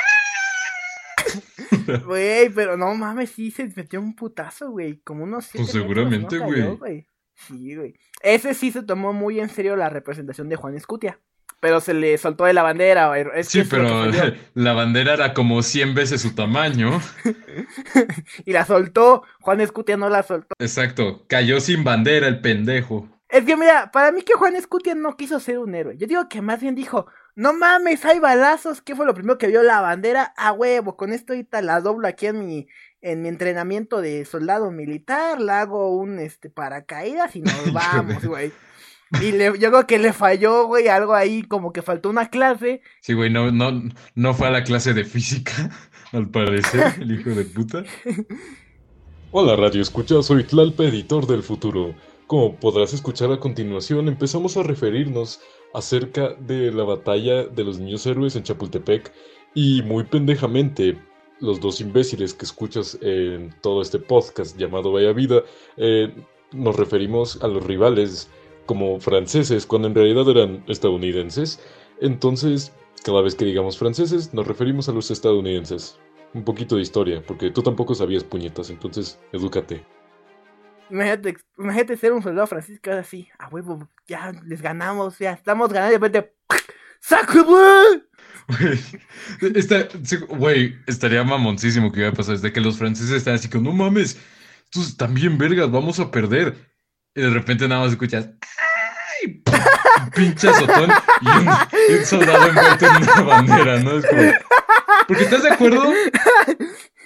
S1: Güey, pero no mames, sí se metió un putazo, güey. Como unos siete
S2: Pues seguramente, güey.
S1: Sí, güey. Ese sí se tomó muy en serio la representación de Juan Escutia. Pero se le soltó de la bandera. Es que
S2: Sí, pero
S1: que
S2: la bandera era como 100 veces su tamaño.
S1: Y la soltó. Juan Escutia no la soltó.
S2: Exacto. Cayó sin bandera el pendejo.
S1: Es que mira, para mí que Juan Escutia no quiso ser un héroe. Yo digo que más bien dijo, no mames, hay balazos. ¿Qué fue lo primero que vio la bandera? A huevo, con esto ahorita la doblo aquí en mi, en mi entrenamiento de soldado militar, la hago un este paracaídas y nos vamos, güey. Y le, yo creo que le falló, güey, algo ahí, como que faltó una clase.
S2: Sí, güey, no, no, no fue a la clase de física, al parecer, el hijo de puta. Hola Radio Escucha, soy Tlalpa, editor del futuro. Como podrás escuchar a continuación, empezamos a referirnos acerca de la batalla de los niños héroes en Chapultepec y muy pendejamente, los dos imbéciles que escuchas en todo este podcast llamado Vaya Vida, eh, nos referimos a los rivales como franceses cuando en realidad eran estadounidenses. Entonces, cada vez que digamos franceses, nos referimos a los estadounidenses. Un poquito de historia, porque tú tampoco sabías puñetas, entonces edúcate.
S1: Imagínate, imagínate ser un soldado francés que ahora sí, a huevo, ya les ganamos, ya estamos ganando y de repente, ¡Sacre!
S2: Güey, está- güey, estaría mamoncísimo que iba a pasar desde que los franceses están así como, no mames, estos están bien vergas, vamos a perder. Y de repente nada más escuchas, ¡ay! Un pinche azotón y un, y un soldado envuelto en una bandera, ¿no? Es como, porque estás de acuerdo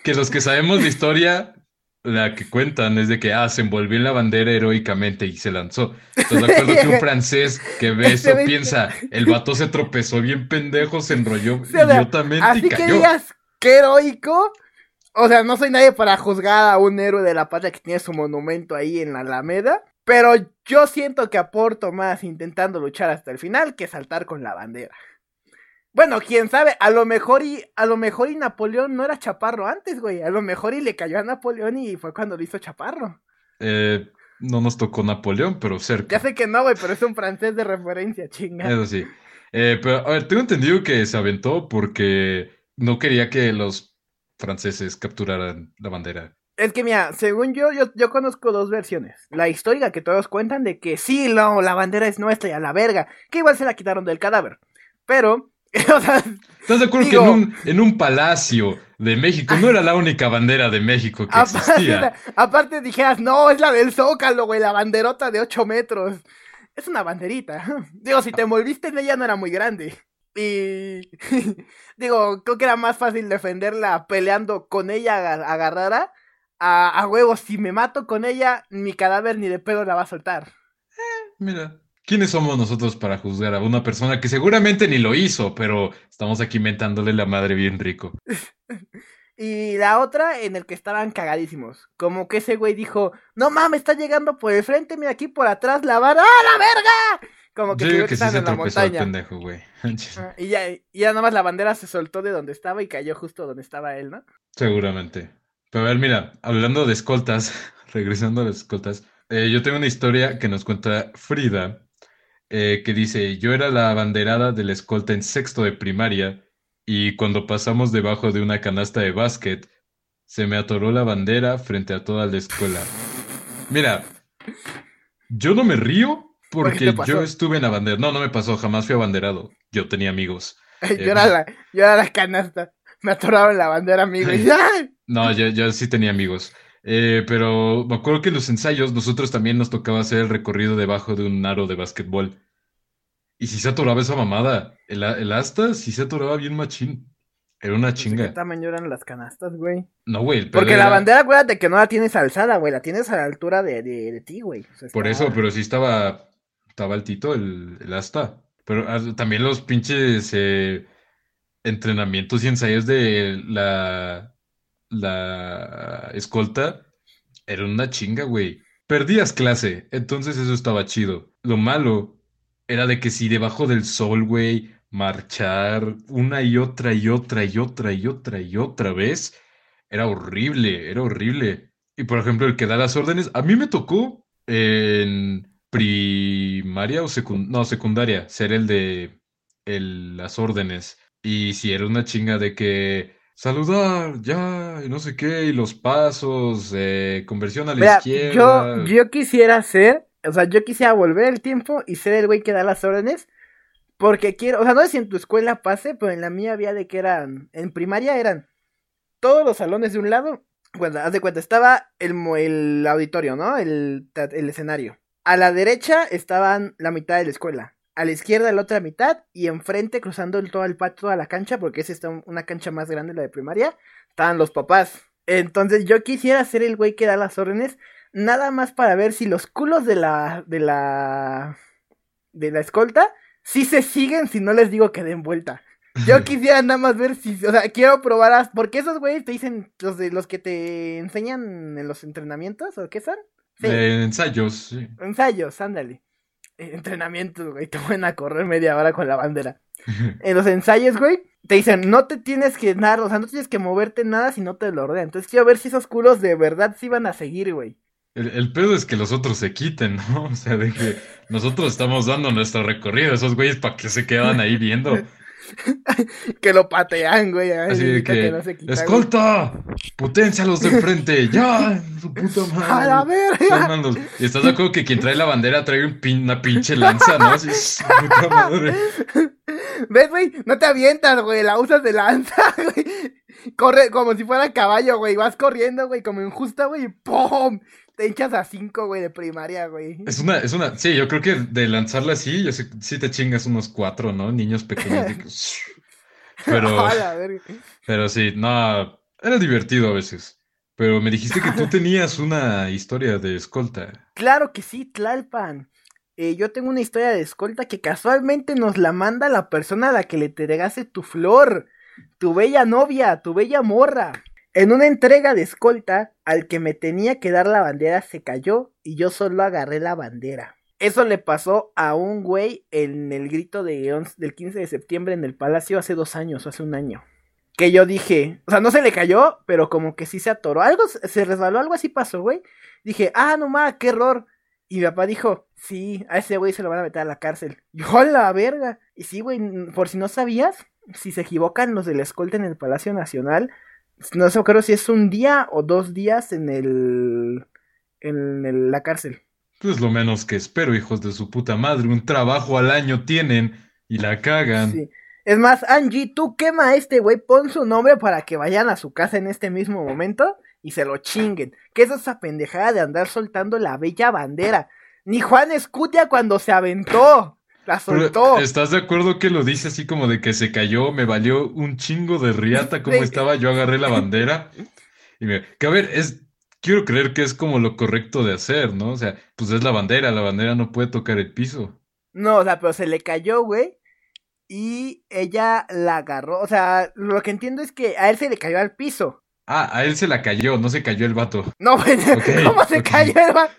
S2: que los que sabemos de historia, la que cuentan es de que, ah, se envolvió en la bandera heroicamente y se lanzó. ¿Estás de acuerdo que un francés que ve eso
S1: Ese güey-
S2: piensa, el vato se tropezó bien pendejo, se enrolló
S1: o sea,
S2: idiotamente
S1: Así
S2: y
S1: que
S2: cayó?
S1: digas, qué heroico. O sea, no soy nadie para juzgar a un héroe de la patria que tiene su monumento ahí en la Alameda. Pero yo siento que aporto más intentando luchar hasta el final que saltar con la bandera. Bueno, quién sabe, a lo mejor y a lo mejor y Napoleón no era chaparro antes, güey. A lo mejor y le cayó a Napoleón y fue cuando lo hizo chaparro.
S2: Eh, no nos tocó Napoleón, pero cerca.
S1: Ya sé que no, güey, pero es un francés de referencia, chinga.
S2: Eso sí. Eh, pero, a ver, tengo entendido que se aventó porque no quería que los franceses capturaran la bandera.
S1: Es que mira, según yo, yo, yo conozco dos versiones. La histórica que todos cuentan de que sí, no, la bandera es nuestra y a la verga. Que igual se la quitaron del cadáver. Pero, o sea,
S2: ¿Estás de acuerdo
S1: Digo-
S2: que en un, en un palacio de México no era la única bandera de México que
S1: aparte,
S2: existía?
S1: aparte dijeras, no, es la del Zócalo, güey, la banderota de 8 metros. Es una banderita. Digo, si te envolviste en ella no era muy grande. Y digo, creo que era más fácil defenderla peleando con ella aga- agarrada. A, a huevos, si me mato con ella, mi cadáver ni de pedo la va a soltar.
S2: Mira, ¿quiénes somos nosotros para juzgar a una persona que seguramente ni lo hizo, pero estamos aquí mentándole la madre bien rico?
S1: Y la otra en el que estaban cagadísimos. Como que ese güey dijo, no mames, está llegando por el frente, mira aquí por atrás la vara, ¡ah, la verga! Como que,
S2: Yo digo que sí se
S1: en la montaña.
S2: pendejo, güey.
S1: Ah, Y ya, y ya nada más la bandera se soltó de donde estaba y cayó justo donde estaba él, ¿no?
S2: Seguramente. Pero a ver, mira, hablando de escoltas, regresando a las escoltas, eh, yo tengo una historia que nos cuenta Frida, eh, que dice, yo era la abanderada de la escolta en sexto de primaria y cuando pasamos debajo de una canasta de básquet, se me atoró la bandera frente a toda la escuela. Mira, yo no me río
S1: ¿Por qué te
S2: porque yo estuve en la bandera. No, no me pasó, jamás fui abanderado. Yo tenía amigos.
S1: yo, era la, yo era la canasta. Me atoraron la bandera, amigo. Y, ¡ay!
S2: No, yo, yo sí tenía amigos. Eh, pero me acuerdo que en los ensayos nosotros también nos tocaba hacer el recorrido debajo de un aro de básquetbol. Y si se atoraba esa mamada, el, el asta sí se atoraba bien machín. Era una
S1: ¿Qué
S2: chinga.
S1: tamaño eran las canastas, güey?
S2: No, güey,
S1: Porque la
S2: era-
S1: bandera, acuérdate que no la tienes alzada, güey. La tienes a la altura de, de, de ti, güey. O sea,
S2: Por
S1: está-
S2: eso, pero sí estaba, estaba altito el, el asta. Pero ah, también los pinches eh, entrenamientos y ensayos de la, la escolta eran una chinga, güey. Perdías clase, entonces eso estaba chido. Lo malo era de que si debajo del sol, güey, marchar una y otra y otra y otra y otra y otra vez, era horrible, era horrible. Y por ejemplo, el que da las órdenes, a mí me tocó en primaria o secund no, secundaria, ser el de el, las órdenes. Y si era una chinga de que saludar, ya, y no sé qué, y los pasos, eh, conversión a la
S1: Mira,
S2: izquierda.
S1: yo, yo quisiera ser, o sea, yo quisiera volver el tiempo y ser el güey que da las órdenes. Porque quiero, o sea, no sé si en tu escuela pase, pero en la mía había de que eran, en primaria eran todos los salones de un lado. Bueno, haz de cuenta, estaba el, el auditorio, ¿no? El, el escenario. A la derecha estaban la mitad de la escuela. A la izquierda la otra mitad. Y enfrente, cruzando el, todo el patio, toda la cancha, porque esa está un- una cancha más grande, la de primaria, estaban los papás. Entonces yo quisiera ser el güey que da las órdenes. Nada más para ver si los culos de la. de la. de la escolta. Si se siguen si no les digo que den vuelta. Yo quisiera nada más ver si, o sea, quiero probar, porque esos güeyes te dicen, los de los que te enseñan en los entrenamientos, ¿o qué son? Sí,
S2: De ensayos, sí.
S1: ensayos, ándale. Eh, Entrenamientos, güey, te van a correr media hora con la bandera. En los ensayos, güey, te dicen, no te tienes que dar, o sea, no tienes que moverte nada si no te lo ordenan. Entonces quiero ver si esos culos de verdad sí van a seguir, güey.
S2: El, el pedo es que los otros se quiten, ¿no? O sea, de que nosotros estamos dando nuestro recorrido, esos güeyes para que se quedan ahí viendo.
S1: Que lo patean, güey.
S2: Así de
S1: ahorita
S2: que,
S1: no se quita, güey.
S2: ¡escolta! ¡Potencia a los de enfrente! ¡Ya! ¡Su puta
S1: ¡A la
S2: madre!
S1: verga!
S2: Malos. Y estás de acuerdo que quien trae la bandera trae un pin- una pinche lanza, ¿no? Así, puta madre.
S1: ¿Ves, güey? No te avientas, güey. La usas de lanza, güey. Corre como si fuera caballo, güey. Vas corriendo, güey, como injusta, güey. ¡Pum! Te hinchas a cinco, güey, de primaria, güey.
S2: Es una, es una, sí, yo creo que de lanzarla así, yo sé, sí te chingas unos cuatro, ¿no? Niños pequeños. Pero, pero sí, no, era divertido a veces. Pero me dijiste que tú tenías una historia de escolta.
S1: Claro que sí, Tlalpan. Eh, yo tengo una historia de escolta que casualmente nos la manda la persona a la que le entregaste tu flor, tu bella novia, tu bella morra. En una entrega de escolta, al que me tenía que dar la bandera se cayó y yo solo agarré la bandera. Eso le pasó a un güey en el grito de del 15 de septiembre en el Palacio hace dos años, o hace un año. Que yo dije, o sea, no se le cayó, pero como que sí se atoró. Algo se resbaló, algo así pasó, güey. Dije, ah, no qué error. Y mi papá dijo, sí, a ese güey se lo van a meter a la cárcel. Y yo, "A la verga. Y sí, güey, por si no sabías, si se equivocan los de la escolta en el Palacio Nacional, no sé, creo si es un día o dos días en el. en el- la cárcel.
S2: Pues lo menos que espero, hijos de su puta madre. Un trabajo al año tienen y la cagan.
S1: Sí. Es más, Angie, tú quema a este güey, pon su nombre para que vayan a su casa en este mismo momento y se lo chinguen. ¿Qué es esa pendejada de andar soltando la bella bandera? Ni Juan Escutia cuando se aventó. La soltó.
S2: ¿Estás de acuerdo que lo dice así como de que se cayó, me valió un chingo de riata como estaba? Yo agarré la bandera y me... Que a ver, es... Quiero creer que es como lo correcto de hacer, ¿no? O sea, pues es la bandera, la bandera no puede tocar el piso.
S1: No, o sea, pero se le cayó, güey. Y ella la agarró. O sea, lo que entiendo es que a él se le cayó al piso.
S2: Ah, a él se la cayó, no se cayó el vato.
S1: No, güey, ¿cómo se cayó el va-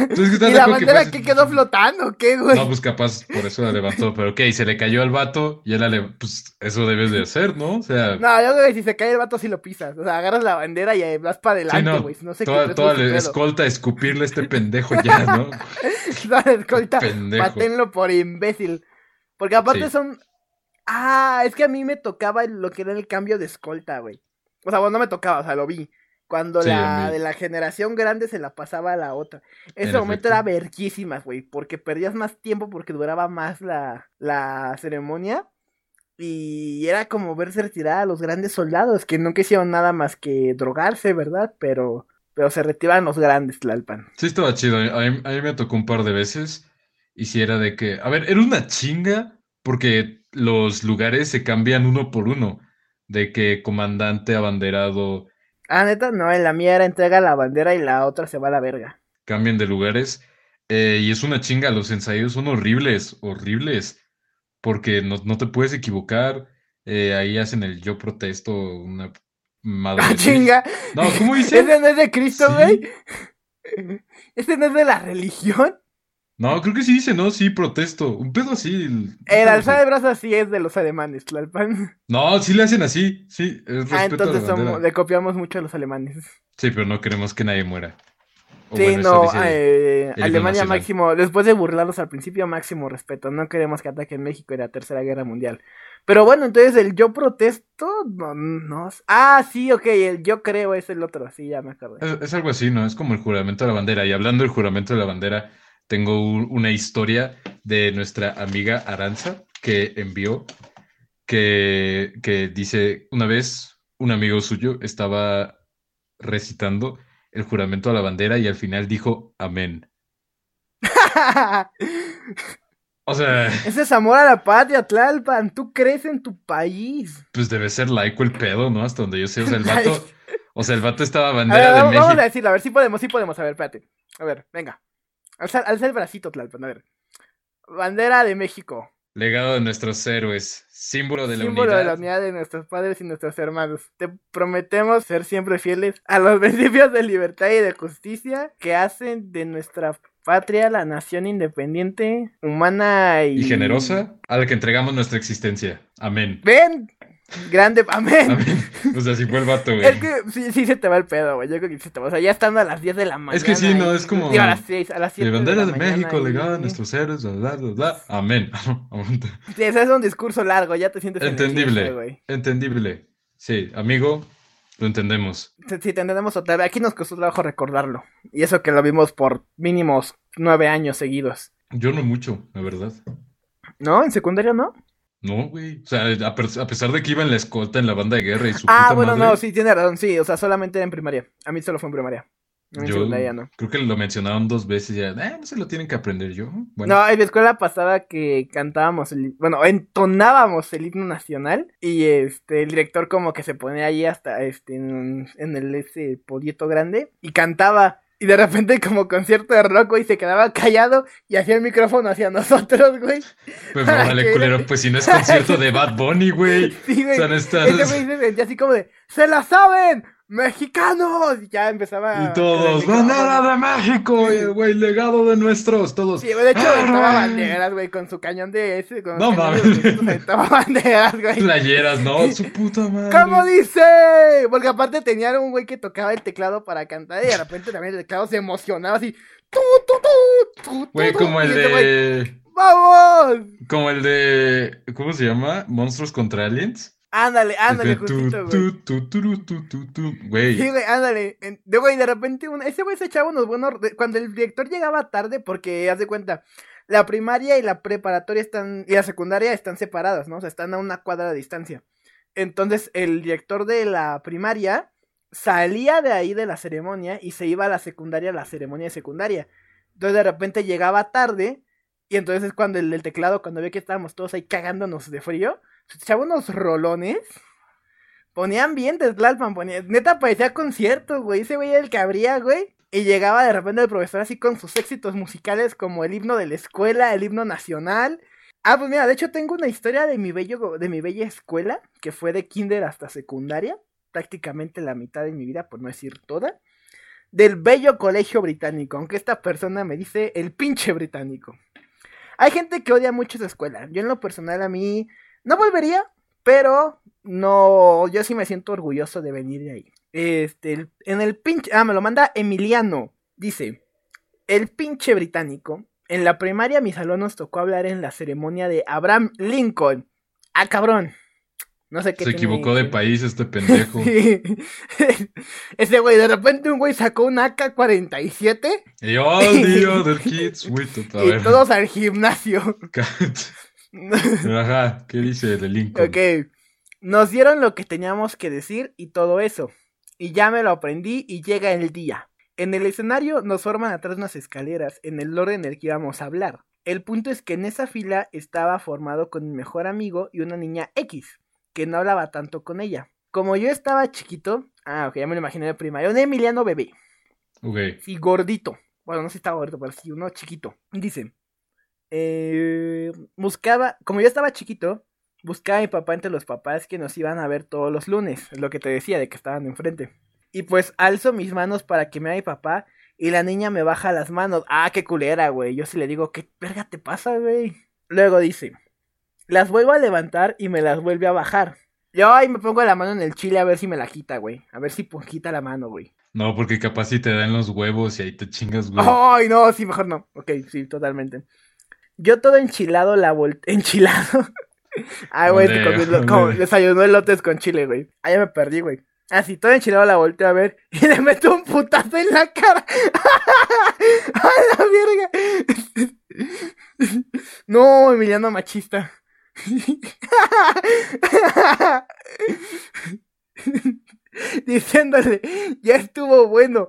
S2: Entonces, ¿qué estás
S1: ¿Y la
S2: que
S1: bandera que quedó flotando? ¿Qué, güey?
S2: No, pues capaz por eso la levantó, pero ok, se le cayó al vato y él le... Pues eso debes de hacer, ¿no? O sea,
S1: No, yo creo que si se cae el vato sí lo pisas. O sea, agarras la bandera y ahí vas para adelante, güey. No sé
S2: toda,
S1: qué
S2: toda la escolta escupirle a este pendejo ya, ¿no?
S1: Toda la escolta,
S2: Pendejo.
S1: maténlo por imbécil. Porque aparte
S2: Sí.
S1: son. Ah, es que a mí me tocaba lo que era el cambio de escolta, güey. O sea, bueno, no me tocaba, o sea, lo vi. Cuando
S2: Sí,
S1: la de la generación grande se la pasaba a la otra. Ese
S2: En
S1: momento era verguísimas, güey. Porque perdías más tiempo porque duraba más la, la ceremonia. Y era como verse retirar a los grandes soldados que nunca hicieron nada más que drogarse, ¿verdad? Pero, pero se retiraban los grandes, Tlalpan.
S2: Sí, estaba chido. A mí, a mí me tocó un par de veces. Y si era de que. A ver, era una chinga porque los lugares se cambian uno por uno. De que comandante, abanderado,
S1: Ah, neta, no, en la mía era entrega la bandera y la otra se va a la verga.
S2: cambian de lugares. eh, y es una chinga. Los ensayos son horribles, horribles. Porque no, no te puedes equivocar. eh, ahí hacen el yo protesto, una madre.
S1: ¡Ah, chinga!
S2: No, ¿cómo dice?
S1: ¿Ese no es de Cristo,
S2: Sí.
S1: güey? ¿Ese no es de la religión?
S2: No, creo que sí dice, no, sí, protesto. Un pedo así.
S1: El
S2: así.
S1: de brazos sí es de los alemanes, Tlalpan.
S2: No, sí le hacen así, sí, es
S1: Ah,
S2: respeto a la
S1: entonces somos- le copiamos mucho a los alemanes.
S2: Sí, pero no queremos que nadie muera. O
S1: Sí,
S2: bueno,
S1: no, eh, Alemania máximo, después de burlarlos al principio, máximo respeto. No queremos que ataquen México en la Tercera Guerra Mundial. Pero bueno, entonces el yo protesto, no, no. Ah, sí, ok, el yo creo es el otro, sí, ya me acordé.
S2: Es, es algo así, ¿no? Es como el juramento de la bandera. Y hablando del juramento de la bandera, tengo un- una historia de nuestra amiga Aranza que envió, que, que dice, una vez un amigo suyo estaba recitando el juramento a la bandera y al final dijo amén. O sea,
S1: Ese es amor a la patria, Tlalpan. Tú crees en tu país.
S2: pues debe ser laico el pedo, ¿no? Hasta donde yo sé. O sea, el vato, o sea, el vato estaba
S1: A ver,
S2: bandera de
S1: vamos, vamos a
S2: México.
S1: decirlo, a ver si podemos, sí podemos. A ver, espérate. A ver, venga. Alza, alza el bracito, Tlalpan, a ver. Bandera de México.
S2: Legado de nuestros héroes, símbolo de la
S1: símbolo de la
S2: unidad.
S1: unidad de nuestros padres y nuestros hermanos. Te prometemos ser siempre fieles a los principios de libertad y de justicia que hacen de nuestra patria la nación independiente, humana y...
S2: y generosa a la que entregamos nuestra existencia. Amén.
S1: Ven, grande, amén.
S2: Amén. O sea, si fue el vato, güey.
S1: Es que sí, sí se te va el pedo, güey. Yo creo que sí se te va. O sea, ya estando a las 10 de la mañana.
S2: Es que sí, no,
S1: y-
S2: es como-
S1: digo, a las 6, a las 7
S2: De bandera de México,
S1: y-
S2: legado de nuestros héroes, bla, bla, bla, bla. Amén.
S1: Sí, ese es un discurso largo, ya te sientes
S2: Entendible.
S1: güey.
S2: Entendible. Sí, amigo, lo entendemos.
S1: Sí, sí, te entendemos otra vez. Aquí nos costó trabajo recordarlo. Y eso que lo vimos por mínimos nueve años seguidos.
S2: Yo no mucho, la verdad.
S1: ¿No? ¿En secundaria no?
S2: No, güey. O sea, a, pesar de que iba en la escolta en la banda de guerra y su
S1: Ah,
S2: puta
S1: bueno,
S2: madre,
S1: no, sí, tiene razón. Sí, o sea, solamente era en primaria. A mí solo fue en primaria. En
S2: yo
S1: secundaria no.
S2: creo que lo mencionaron dos veces y ya, eh, no se lo tienen que aprender yo. Bueno,
S1: No, en la escuela pasaba que cantábamos, el, bueno, entonábamos el himno nacional y este, el director como que se ponía ahí hasta este, en, en el ese podieto grande y cantaba. Y de repente como concierto de rock, güey, se quedaba callado y hacía el micrófono hacia nosotros, güey.
S2: pues
S1: que-
S2: culero, pues si no es concierto de Bad Bunny, güey.
S1: Sí,
S2: O
S1: güey.
S2: sea, no está-
S1: Ese güey se sentía así como de, ¡se la saben! ¡Mexicanos! Y ya empezaba.
S2: Y todos, ¡Bandera de México! Y el güey, legado de nuestros, todos.
S1: Sí, güey, de hecho aventaba
S2: ¡Arre!
S1: banderas, güey, con su cañón de ese. Con
S2: No
S1: de
S2: mames.
S1: aventaba banderas, güey.
S2: Playeras, ¿no? Su puta madre.
S1: ¿Cómo dice? Porque aparte tenía un güey que tocaba el teclado para cantar y de repente también el teclado se emocionaba así. Tu, tu, tu, tu, tu,
S2: Güey, como el
S1: ese güey,
S2: de.
S1: ¡Vamos!
S2: Como el de. ¿Cómo se llama? ¿Monstruos contra aliens?
S1: Ándale, ándale, justito, güey. Sí, güey, ándale. De güey, de repente, un- ese güey se echaba unos buenos. Cuando el director llegaba tarde, porque haz de cuenta, la primaria y la preparatoria están. y la secundaria están separadas, ¿no? O sea, están a una cuadra de distancia. Entonces, el director de la primaria salía de ahí de la ceremonia y se iba a la secundaria, a la ceremonia de secundaria. Entonces, de repente llegaba tarde. Y entonces es cuando el teclado, cuando ve que estábamos todos ahí cagándonos de frío, echaba unos rolones. Ponían bien de Tlalpan, neta parecía concierto, güey. Ese güey era el que abría, güey. Y llegaba de repente el profesor así con sus éxitos musicales como el himno de la escuela, el himno nacional. Ah, pues mira, de hecho tengo una historia de mi bello, de mi bella escuela, que fue de kinder hasta secundaria, prácticamente la mitad de mi vida, por no decir toda. Del bello colegio británico, aunque esta persona me dice el pinche británico. Hay gente que odia mucho esa escuela. Yo en lo personal a mí no volvería, pero no, yo sí me siento orgulloso de venir de ahí. Este, en el pinche, ah, me lo manda Emiliano. Dice, el pinche británico. En la primaria mi salón nos tocó hablar en la ceremonia de Abraham Lincoln. Ah, cabrón. No sé qué.
S2: Se
S1: tiene
S2: equivocó de país este pendejo.
S1: Sí. Ese güey, de repente un güey sacó un AK-47
S2: Y oh, día del kids. Güey,
S1: y todos al gimnasio.
S2: Ajá, ¿qué dice de Lincoln?
S1: Ok. Nos dieron lo que teníamos que decir y todo eso. Y ya me lo aprendí y llega el día. En el escenario nos forman atrás unas escaleras en el orden en el que íbamos a hablar. El punto es que en esa fila estaba formado con mi mejor amigo y una niña X, que no hablaba tanto con ella. Como yo estaba chiquito, ah, ok, ya me lo imaginé de primaria, un Emiliano bebé,
S2: Ok.
S1: sí, gordito. Bueno, no sé si estaba gordito, pero sí, uno chiquito. Dice, eh, buscaba, como yo estaba chiquito, buscaba a mi papá entre los papás que nos iban a ver todos los lunes, es lo que te decía de que estaban enfrente. Y pues alzo mis manos para que me vea mi papá y la niña me baja las manos. Ah, qué culera, güey. Yo sí le digo, ¿qué verga te pasa, güey? Luego dice, las vuelvo a levantar y me las vuelve a bajar. Yo ahí me pongo la mano en el chile a ver si me la quita, güey. A ver si pues, quita la mano, güey.
S2: No, porque capaz si te dan los huevos y ahí te chingas, güey.
S1: Ay, no, sí, mejor no. Ok, sí, totalmente. Yo todo enchilado la volteé. Enchilado. Ay, güey, como desayunó elotes con chile, güey. Ah, ya me perdí, güey. Así, todo enchilado la volteé a ver y le meto un putazo en la cara. ¡A la verga! No, Emiliano machista. Diciéndole, ya estuvo bueno.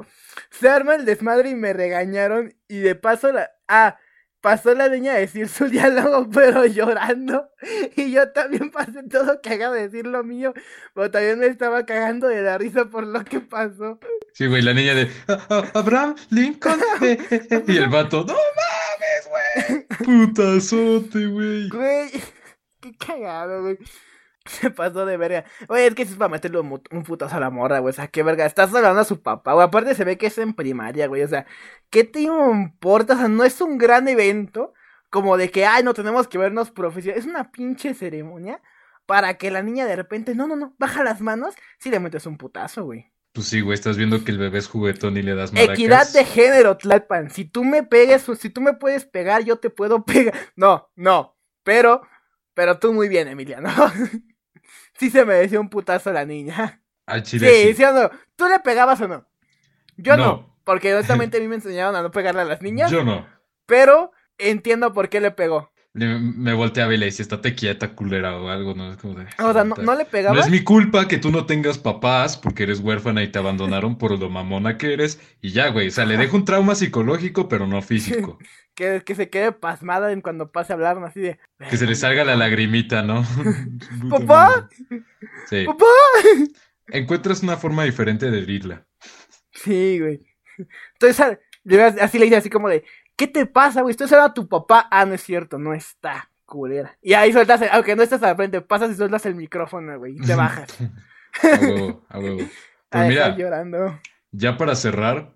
S1: Se arma el desmadre y me regañaron. Y de paso la. Ah, pasó la niña a decir su diálogo, pero llorando. Y yo también pasé todo cagado de decir lo mío. Pero también me estaba cagando de la risa por lo que pasó.
S2: Sí, güey, la niña de "Ah, ah, Abraham Lincoln. eh, eh, eh", Y el vato, no mames, güey. Putazote, güey.
S1: Güey, qué cagado, güey. Se pasó de verga. Güey, es que sí es para meterle un, putazo a la morra, güey. O sea, qué verga. Estás hablando a su papá, güey. Aparte se ve que es en primaria, güey. O sea, ¿qué te importa? O sea, no es un gran evento como de que, ay, no tenemos que vernos profesionales. Es una pinche ceremonia para que la niña de repente, no, no, no, baja las manos. Si le metes un putazo, güey.
S2: Pues sí, güey, estás viendo que el bebé es juguetón y le das maracas.
S1: Equidad de género, Tlalpan. Si tú me pegues, si tú me puedes pegar, yo te puedo pegar. No, no. Pero, pero tú muy bien, Emiliano. sí se mereció un putazo la niña.
S2: Al
S1: Sí,
S2: chile sí.
S1: sí o no. ¿Tú le pegabas o no? Yo no.
S2: No.
S1: porque honestamente a mí me enseñaron a no pegarle a las niñas.
S2: Yo no.
S1: Pero entiendo por qué le pegó.
S2: Le- me volteaba y le decía, estate quieta, culera, o algo, ¿no? Es como de,
S1: O sea, no, no le
S2: No
S1: pegaba.
S2: es mi culpa que tú no tengas papás porque eres huérfana y te abandonaron por lo mamona que eres. Y ya, güey. O sea, le dejo un trauma psicológico, pero no físico.
S1: Que, que se quede pasmada en cuando pase a hablar así de.
S2: Que se le salga la lagrimita, ¿no?
S1: ¿Papá?
S2: Sí.
S1: ¡Papá!
S2: Encuentras una forma diferente de herirla.
S1: Sí, güey. Entonces, así le dice así como de, ¿qué te pasa, güey? Estoy hablando a tu papá. Ah, no es cierto, no está, culera. Y ahí sueltas, el- aunque no estás al frente, pasas y sueltas el micrófono, güey, y te bajas.
S2: A huevo, a huevo. Pues mira.
S1: llorando.
S2: Ya para cerrar,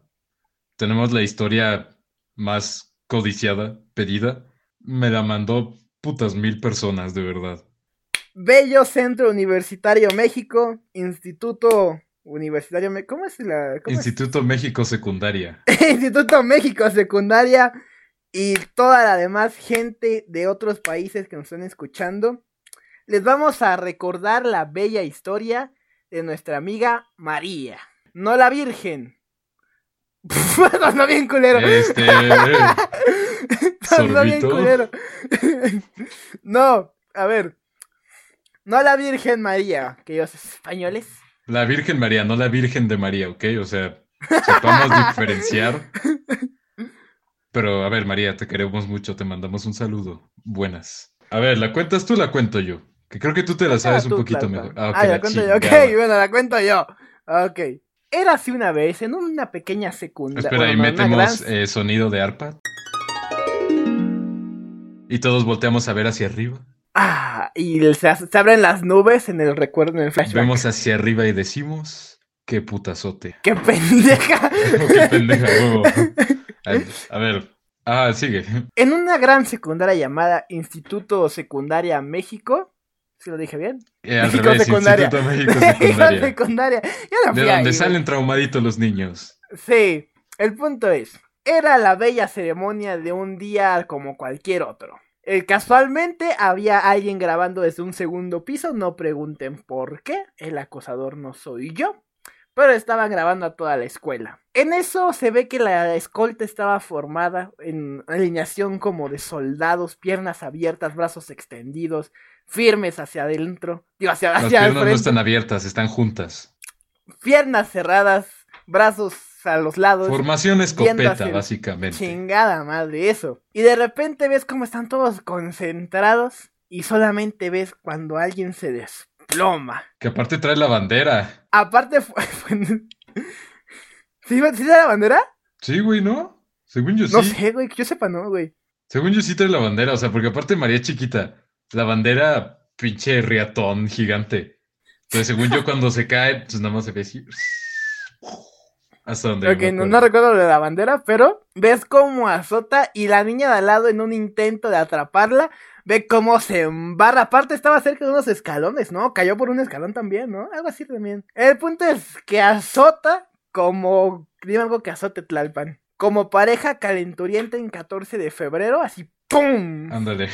S2: tenemos la historia más codiciada, pedida. Me la mandó putas mil personas, de verdad.
S1: Bello Centro Universitario México, Instituto Universitario ¿Cómo es la cómo es?
S2: Instituto México Secundaria.
S1: Instituto México Secundaria y toda la demás gente de otros países que nos están escuchando. Les vamos a recordar la bella historia de nuestra amiga María. No la Virgen. no bien culero.
S2: Este.
S1: Sonó bien culero. no, a ver. No la Virgen María, que ellos españoles.
S2: La Virgen María, no la Virgen de María, ¿ok? O sea, sepamos diferenciar. Pero, a ver, María, te queremos mucho, te mandamos un saludo. Buenas. A ver, ¿la cuentas tú o la cuento yo? Que creo que tú te la sabes
S1: Ah,
S2: un
S1: tú,
S2: poquito mejor. Ah,
S1: Ah, la
S2: la
S1: cuento yo. Ok, bueno, la cuento yo. Ok. Érase una vez en una pequeña secundaria.
S2: Espera, y
S1: bueno, no, una
S2: metemos
S1: gran-
S2: eh, sonido de arpa. Y todos volteamos a ver hacia arriba.
S1: Ah, y se, se abren las nubes en el recuerdo, en el flashback.
S2: Vemos hacia arriba y decimos, qué putazote.
S1: ¡Qué pendeja!
S2: qué pendeja, huevo. A, ver, ah, sigue.
S1: En una gran secundaria llamada Instituto Secundaria México. ¿Sí lo dije bien?
S2: Eh,
S1: México
S2: revés,
S1: secundaria.
S2: Instituto México Secundaria.
S1: secundaria. Yo no
S2: De donde
S1: ahí,
S2: salen traumaditos los niños.
S1: Sí, el punto es, era la bella ceremonia de un día como cualquier otro. Eh, casualmente había alguien grabando desde un segundo piso, no pregunten por qué, el acosador no soy yo, pero estaban grabando a toda la escuela. En eso se ve que la escolta estaba formada en alineación como de soldados, piernas abiertas, brazos extendidos, firmes hacia adentro, digo hacia,
S2: Las
S1: hacia el
S2: piernas no están abiertas, están juntas.
S1: piernas cerradas, brazos a los lados.
S2: Formación escopeta, básicamente.
S1: Chingada madre, eso. Y de repente ves cómo están todos concentrados y solamente ves cuando alguien se desploma.
S2: Que aparte trae la bandera.
S1: Aparte fue... ¿Sí, ¿Sí trae la bandera?
S2: Sí, güey, ¿no? Según yo sí.
S1: No sé, güey, que yo sepa no, güey.
S2: Según yo sí trae la bandera, o sea, porque aparte María chiquita. La bandera, pinche riatón gigante. Entonces, según yo, cuando se cae, pues nada más se ve así. Hasta donde. yo
S1: Ok,
S2: me
S1: no,
S2: acuerdo.
S1: no recuerdo lo de la bandera, pero ves cómo azota y la niña de al lado en un intento de atraparla, ve cómo se embarra. Aparte estaba cerca de unos escalones, ¿no? Cayó por un escalón también, ¿no? Algo así también. El punto es que azota como... Dime algo que azote Tlalpan. Como pareja calenturienta en 14 de febrero, así ¡pum!
S2: Ándale.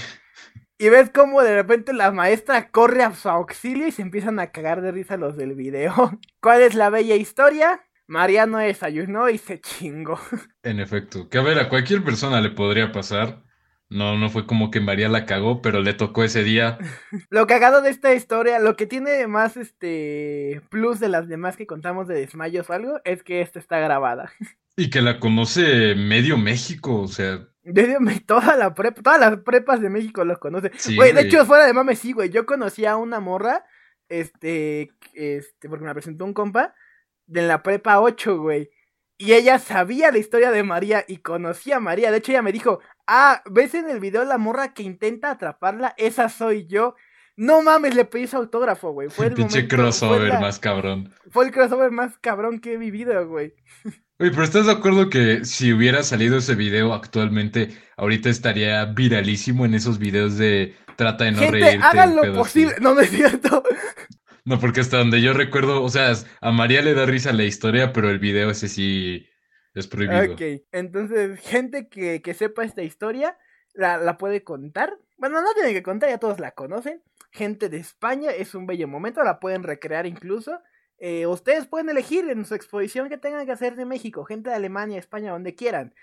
S1: Y ves cómo de repente la maestra corre a su auxilio y se empiezan a cagar de risa los del video. ¿Cuál es la bella historia? Mariano desayunó y se chingó.
S2: En efecto. Que a ver, a cualquier persona le podría pasar. No, no fue como que María la cagó, pero le tocó ese día.
S1: Lo cagado de esta historia, lo que tiene más este plus de las demás que contamos de desmayos o algo, es que esta está grabada.
S2: Y que la conoce medio México, o sea.
S1: Me- toda la prepa, todas las prepas de México los conoce.
S2: Sí,
S1: Güey, de
S2: güey.
S1: hecho, fuera de mames, sí, güey. Yo conocí a una morra, este, este, porque me la presentó un compa, de la prepa 8, güey. Y ella sabía la historia de María y conocía a María. De hecho, ella me dijo, ah, ¿ves en el video la morra que intenta atraparla? Esa soy yo. No mames, le pedí su autógrafo, güey. Fue el
S2: Pinche
S1: momento- fue
S2: crossover
S1: la-
S2: más cabrón.
S1: Fue el crossover más cabrón que he vivido, güey.
S2: Oye, pero ¿estás de acuerdo que si hubiera salido ese video actualmente, ahorita estaría viralísimo en esos videos de trata de no
S1: Gente,
S2: reírte?
S1: hagan lo
S2: así?
S1: posible. No, no es cierto.
S2: No, porque hasta donde yo recuerdo, o sea, a María le da risa la historia, pero el video ese sí es prohibido.
S1: Ok, entonces, gente que, que sepa esta historia, la, la puede contar. Bueno, no tiene que contar, ya todos la conocen. Gente de España, es un bello momento, la pueden recrear incluso. Eh, ustedes pueden elegir en su exposición que tengan que hacer de México, gente de Alemania, España, donde quieran.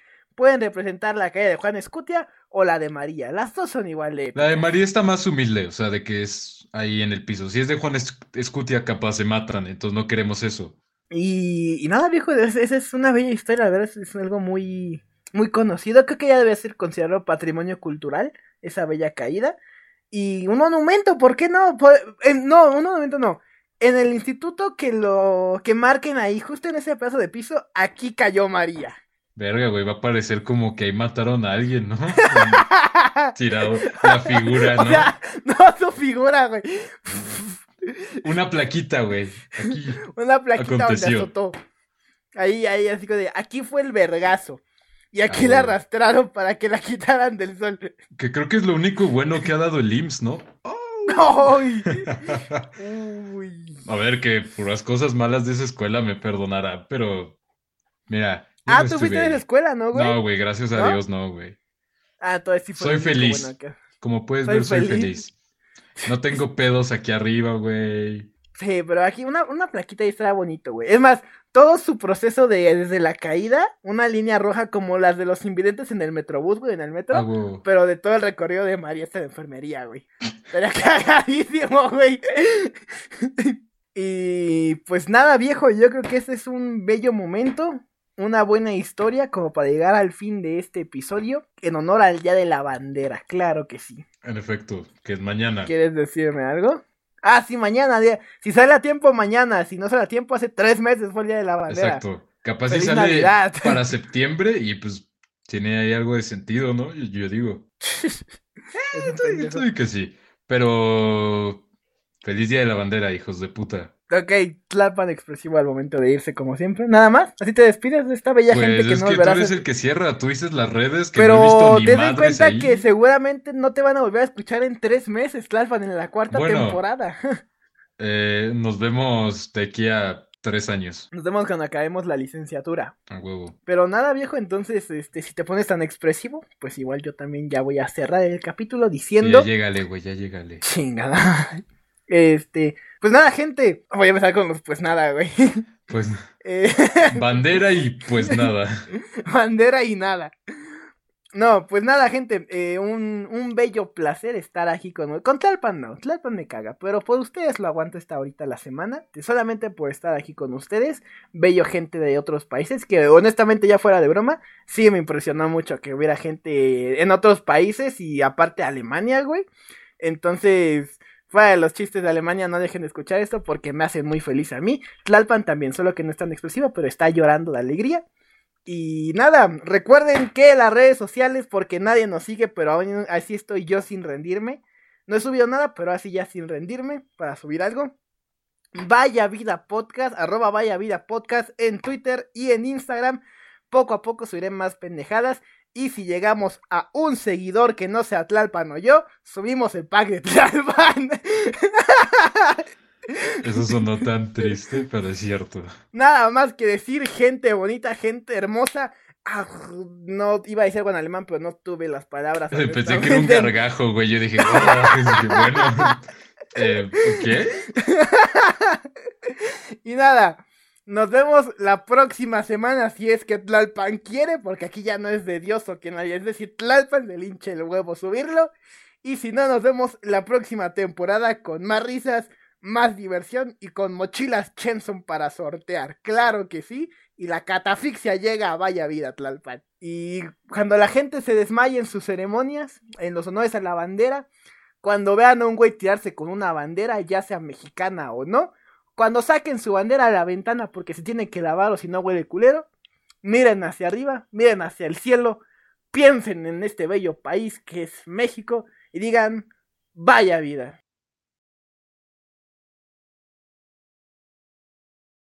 S1: Pueden representar la calle de Juan Escutia o la de María. Las dos son igual de
S2: La de. María está más humilde, o sea, de que es ahí en el piso. Si es de Juan Es- Escutia, capaz se matan, entonces no queremos eso.
S1: Y, y nada, viejo, es- esa es una bella historia, la verdad, es, algo muy, muy conocido. Creo que ya debe ser considerado patrimonio cultural, esa bella caída. Y un monumento, ¿por qué no? Por- no, un monumento no. En el instituto que lo que marquen ahí, justo en ese pedazo de piso, aquí cayó María.
S2: Verga, güey, va a parecer como que ahí mataron a alguien, ¿no? Tirado la figura,
S1: O
S2: ¿no?
S1: sea, no su figura, güey.
S2: Una plaquita, güey. Aquí.
S1: Una plaquita
S2: Aconteció.
S1: donde azotó. Ahí, ahí, así como de, aquí fue el vergazo. Y aquí
S2: Ah,
S1: la
S2: bueno.
S1: arrastraron para que la quitaran del sol.
S2: Que creo que es lo único bueno que ha dado el IMSS, ¿no?
S1: ¡Ay! Uy.
S2: A ver, que por las cosas malas de esa escuela me perdonará, pero. Mira.
S1: Ah,
S2: no
S1: tú
S2: estuve
S1: fuiste de la escuela, ¿no, güey?
S2: No, güey, gracias a
S1: ¿No?
S2: Dios, no, güey.
S1: Ah, entonces sí fue
S2: Soy feliz.
S1: bueno
S2: Como puedes
S1: Soy
S2: ver, soy
S1: feliz.
S2: No tengo pedos aquí arriba, güey.
S1: Sí, pero aquí una, una plaquita ahí estará bonito, güey. Es más, todo su proceso de desde la caída, una línea roja como las de los invidentes en el metrobús, güey, en el metro.
S2: Hago.
S1: Pero de todo el recorrido de María hasta la enfermería, güey. Estaría cagadísimo, güey. y pues nada, viejo, yo creo que este es un bello momento. Una buena historia como para llegar al fin de este episodio en honor al Día de la Bandera, claro que sí.
S2: En efecto, que es mañana.
S1: ¿Quieres decirme algo? Ah, sí, mañana. día- Si sale a tiempo, mañana. Si no sale a tiempo, hace tres meses fue el Día de la Bandera.
S2: Exacto. Capaz si sale
S1: Navidad.
S2: para septiembre y pues tiene ahí algo de sentido, ¿no? Yo, yo digo. Estoy que sí. Pero. Feliz día de la bandera, hijos de puta.
S1: Ok, Tlalpan expresivo al momento de irse, como siempre. Nada más. Así te despides de esta bella gente
S2: Pues
S1: que
S2: es
S1: no
S2: que tú eres el que cierra, tú dices las redes que no he
S1: Pero
S2: visto ni
S1: ten en cuenta
S2: ahí.
S1: que seguramente no te van a volver a escuchar en tres meses, Tlalpan, en la cuarta
S2: Bueno.
S1: temporada.
S2: Eh, nos vemos de aquí a tres años.
S1: Nos vemos cuando acabemos la licenciatura.
S2: A huevo.
S1: Pero nada, viejo, entonces, este, si te pones tan expresivo, pues igual yo también ya voy a cerrar el capítulo
S2: Sí,
S1: diciendo.
S2: ya llégale, güey, ya llégale.
S1: Chingada. Este, pues nada, gente. Voy a empezar con los pues nada, güey.
S2: Pues
S1: Eh,
S2: bandera y pues nada.
S1: bandera y nada. No, pues nada, gente. eh, un, un bello placer estar aquí con. Con Tlalpan no, Tlalpan me caga. Pero por ustedes lo aguanto esta ahorita la semana. Solamente por estar aquí con ustedes. Bello gente de otros países. Que honestamente, ya fuera de broma, sí me impresionó mucho que hubiera gente en otros países. Y aparte Alemania, güey. Entonces. Fuera de los chistes de Alemania, no dejen de escuchar esto porque me hacen muy feliz a mí. Tlalpan también, solo que no es tan expresivo, pero está llorando de alegría. Y nada, recuerden que las redes sociales, porque nadie nos sigue, pero aún así estoy yo sin rendirme. No he subido nada, pero así ya sin rendirme para subir algo. Vaya Vida Podcast, arroba Vaya Vida Podcast en Twitter y en Instagram. Poco a poco subiré más pendejadas. Y si llegamos a un seguidor que no sea Tlalpan o yo, subimos el pack de Tlalpan.
S2: Eso sonó tan triste, pero es cierto.
S1: Nada más que decir gente bonita, gente hermosa. Ah, no iba a decir algo en alemán, pero no tuve las palabras.
S2: Pensé que era un gargajo, güey. Yo dije, oh, bueno. Eh, ¿Qué?
S1: y nada, nos vemos la próxima semana si es que Tlalpan quiere, porque aquí ya no es de Dios o que nadie, es decir, Tlalpan del hinche el huevo subirlo. Y si no, nos vemos la próxima temporada con más risas, más diversión y con mochilas Chenson para sortear. Claro que sí. Y la catafixia llega a Vaya Vida Tlalpan. Y cuando la gente se desmaye en sus ceremonias, en los honores a la bandera, cuando vean a un güey tirarse con una bandera, ya sea mexicana o no, cuando saquen su bandera a la ventana porque se tiene que lavar o si no huele culero, miren hacia arriba, miren hacia el cielo, piensen en este bello país que es México y digan, vaya vida.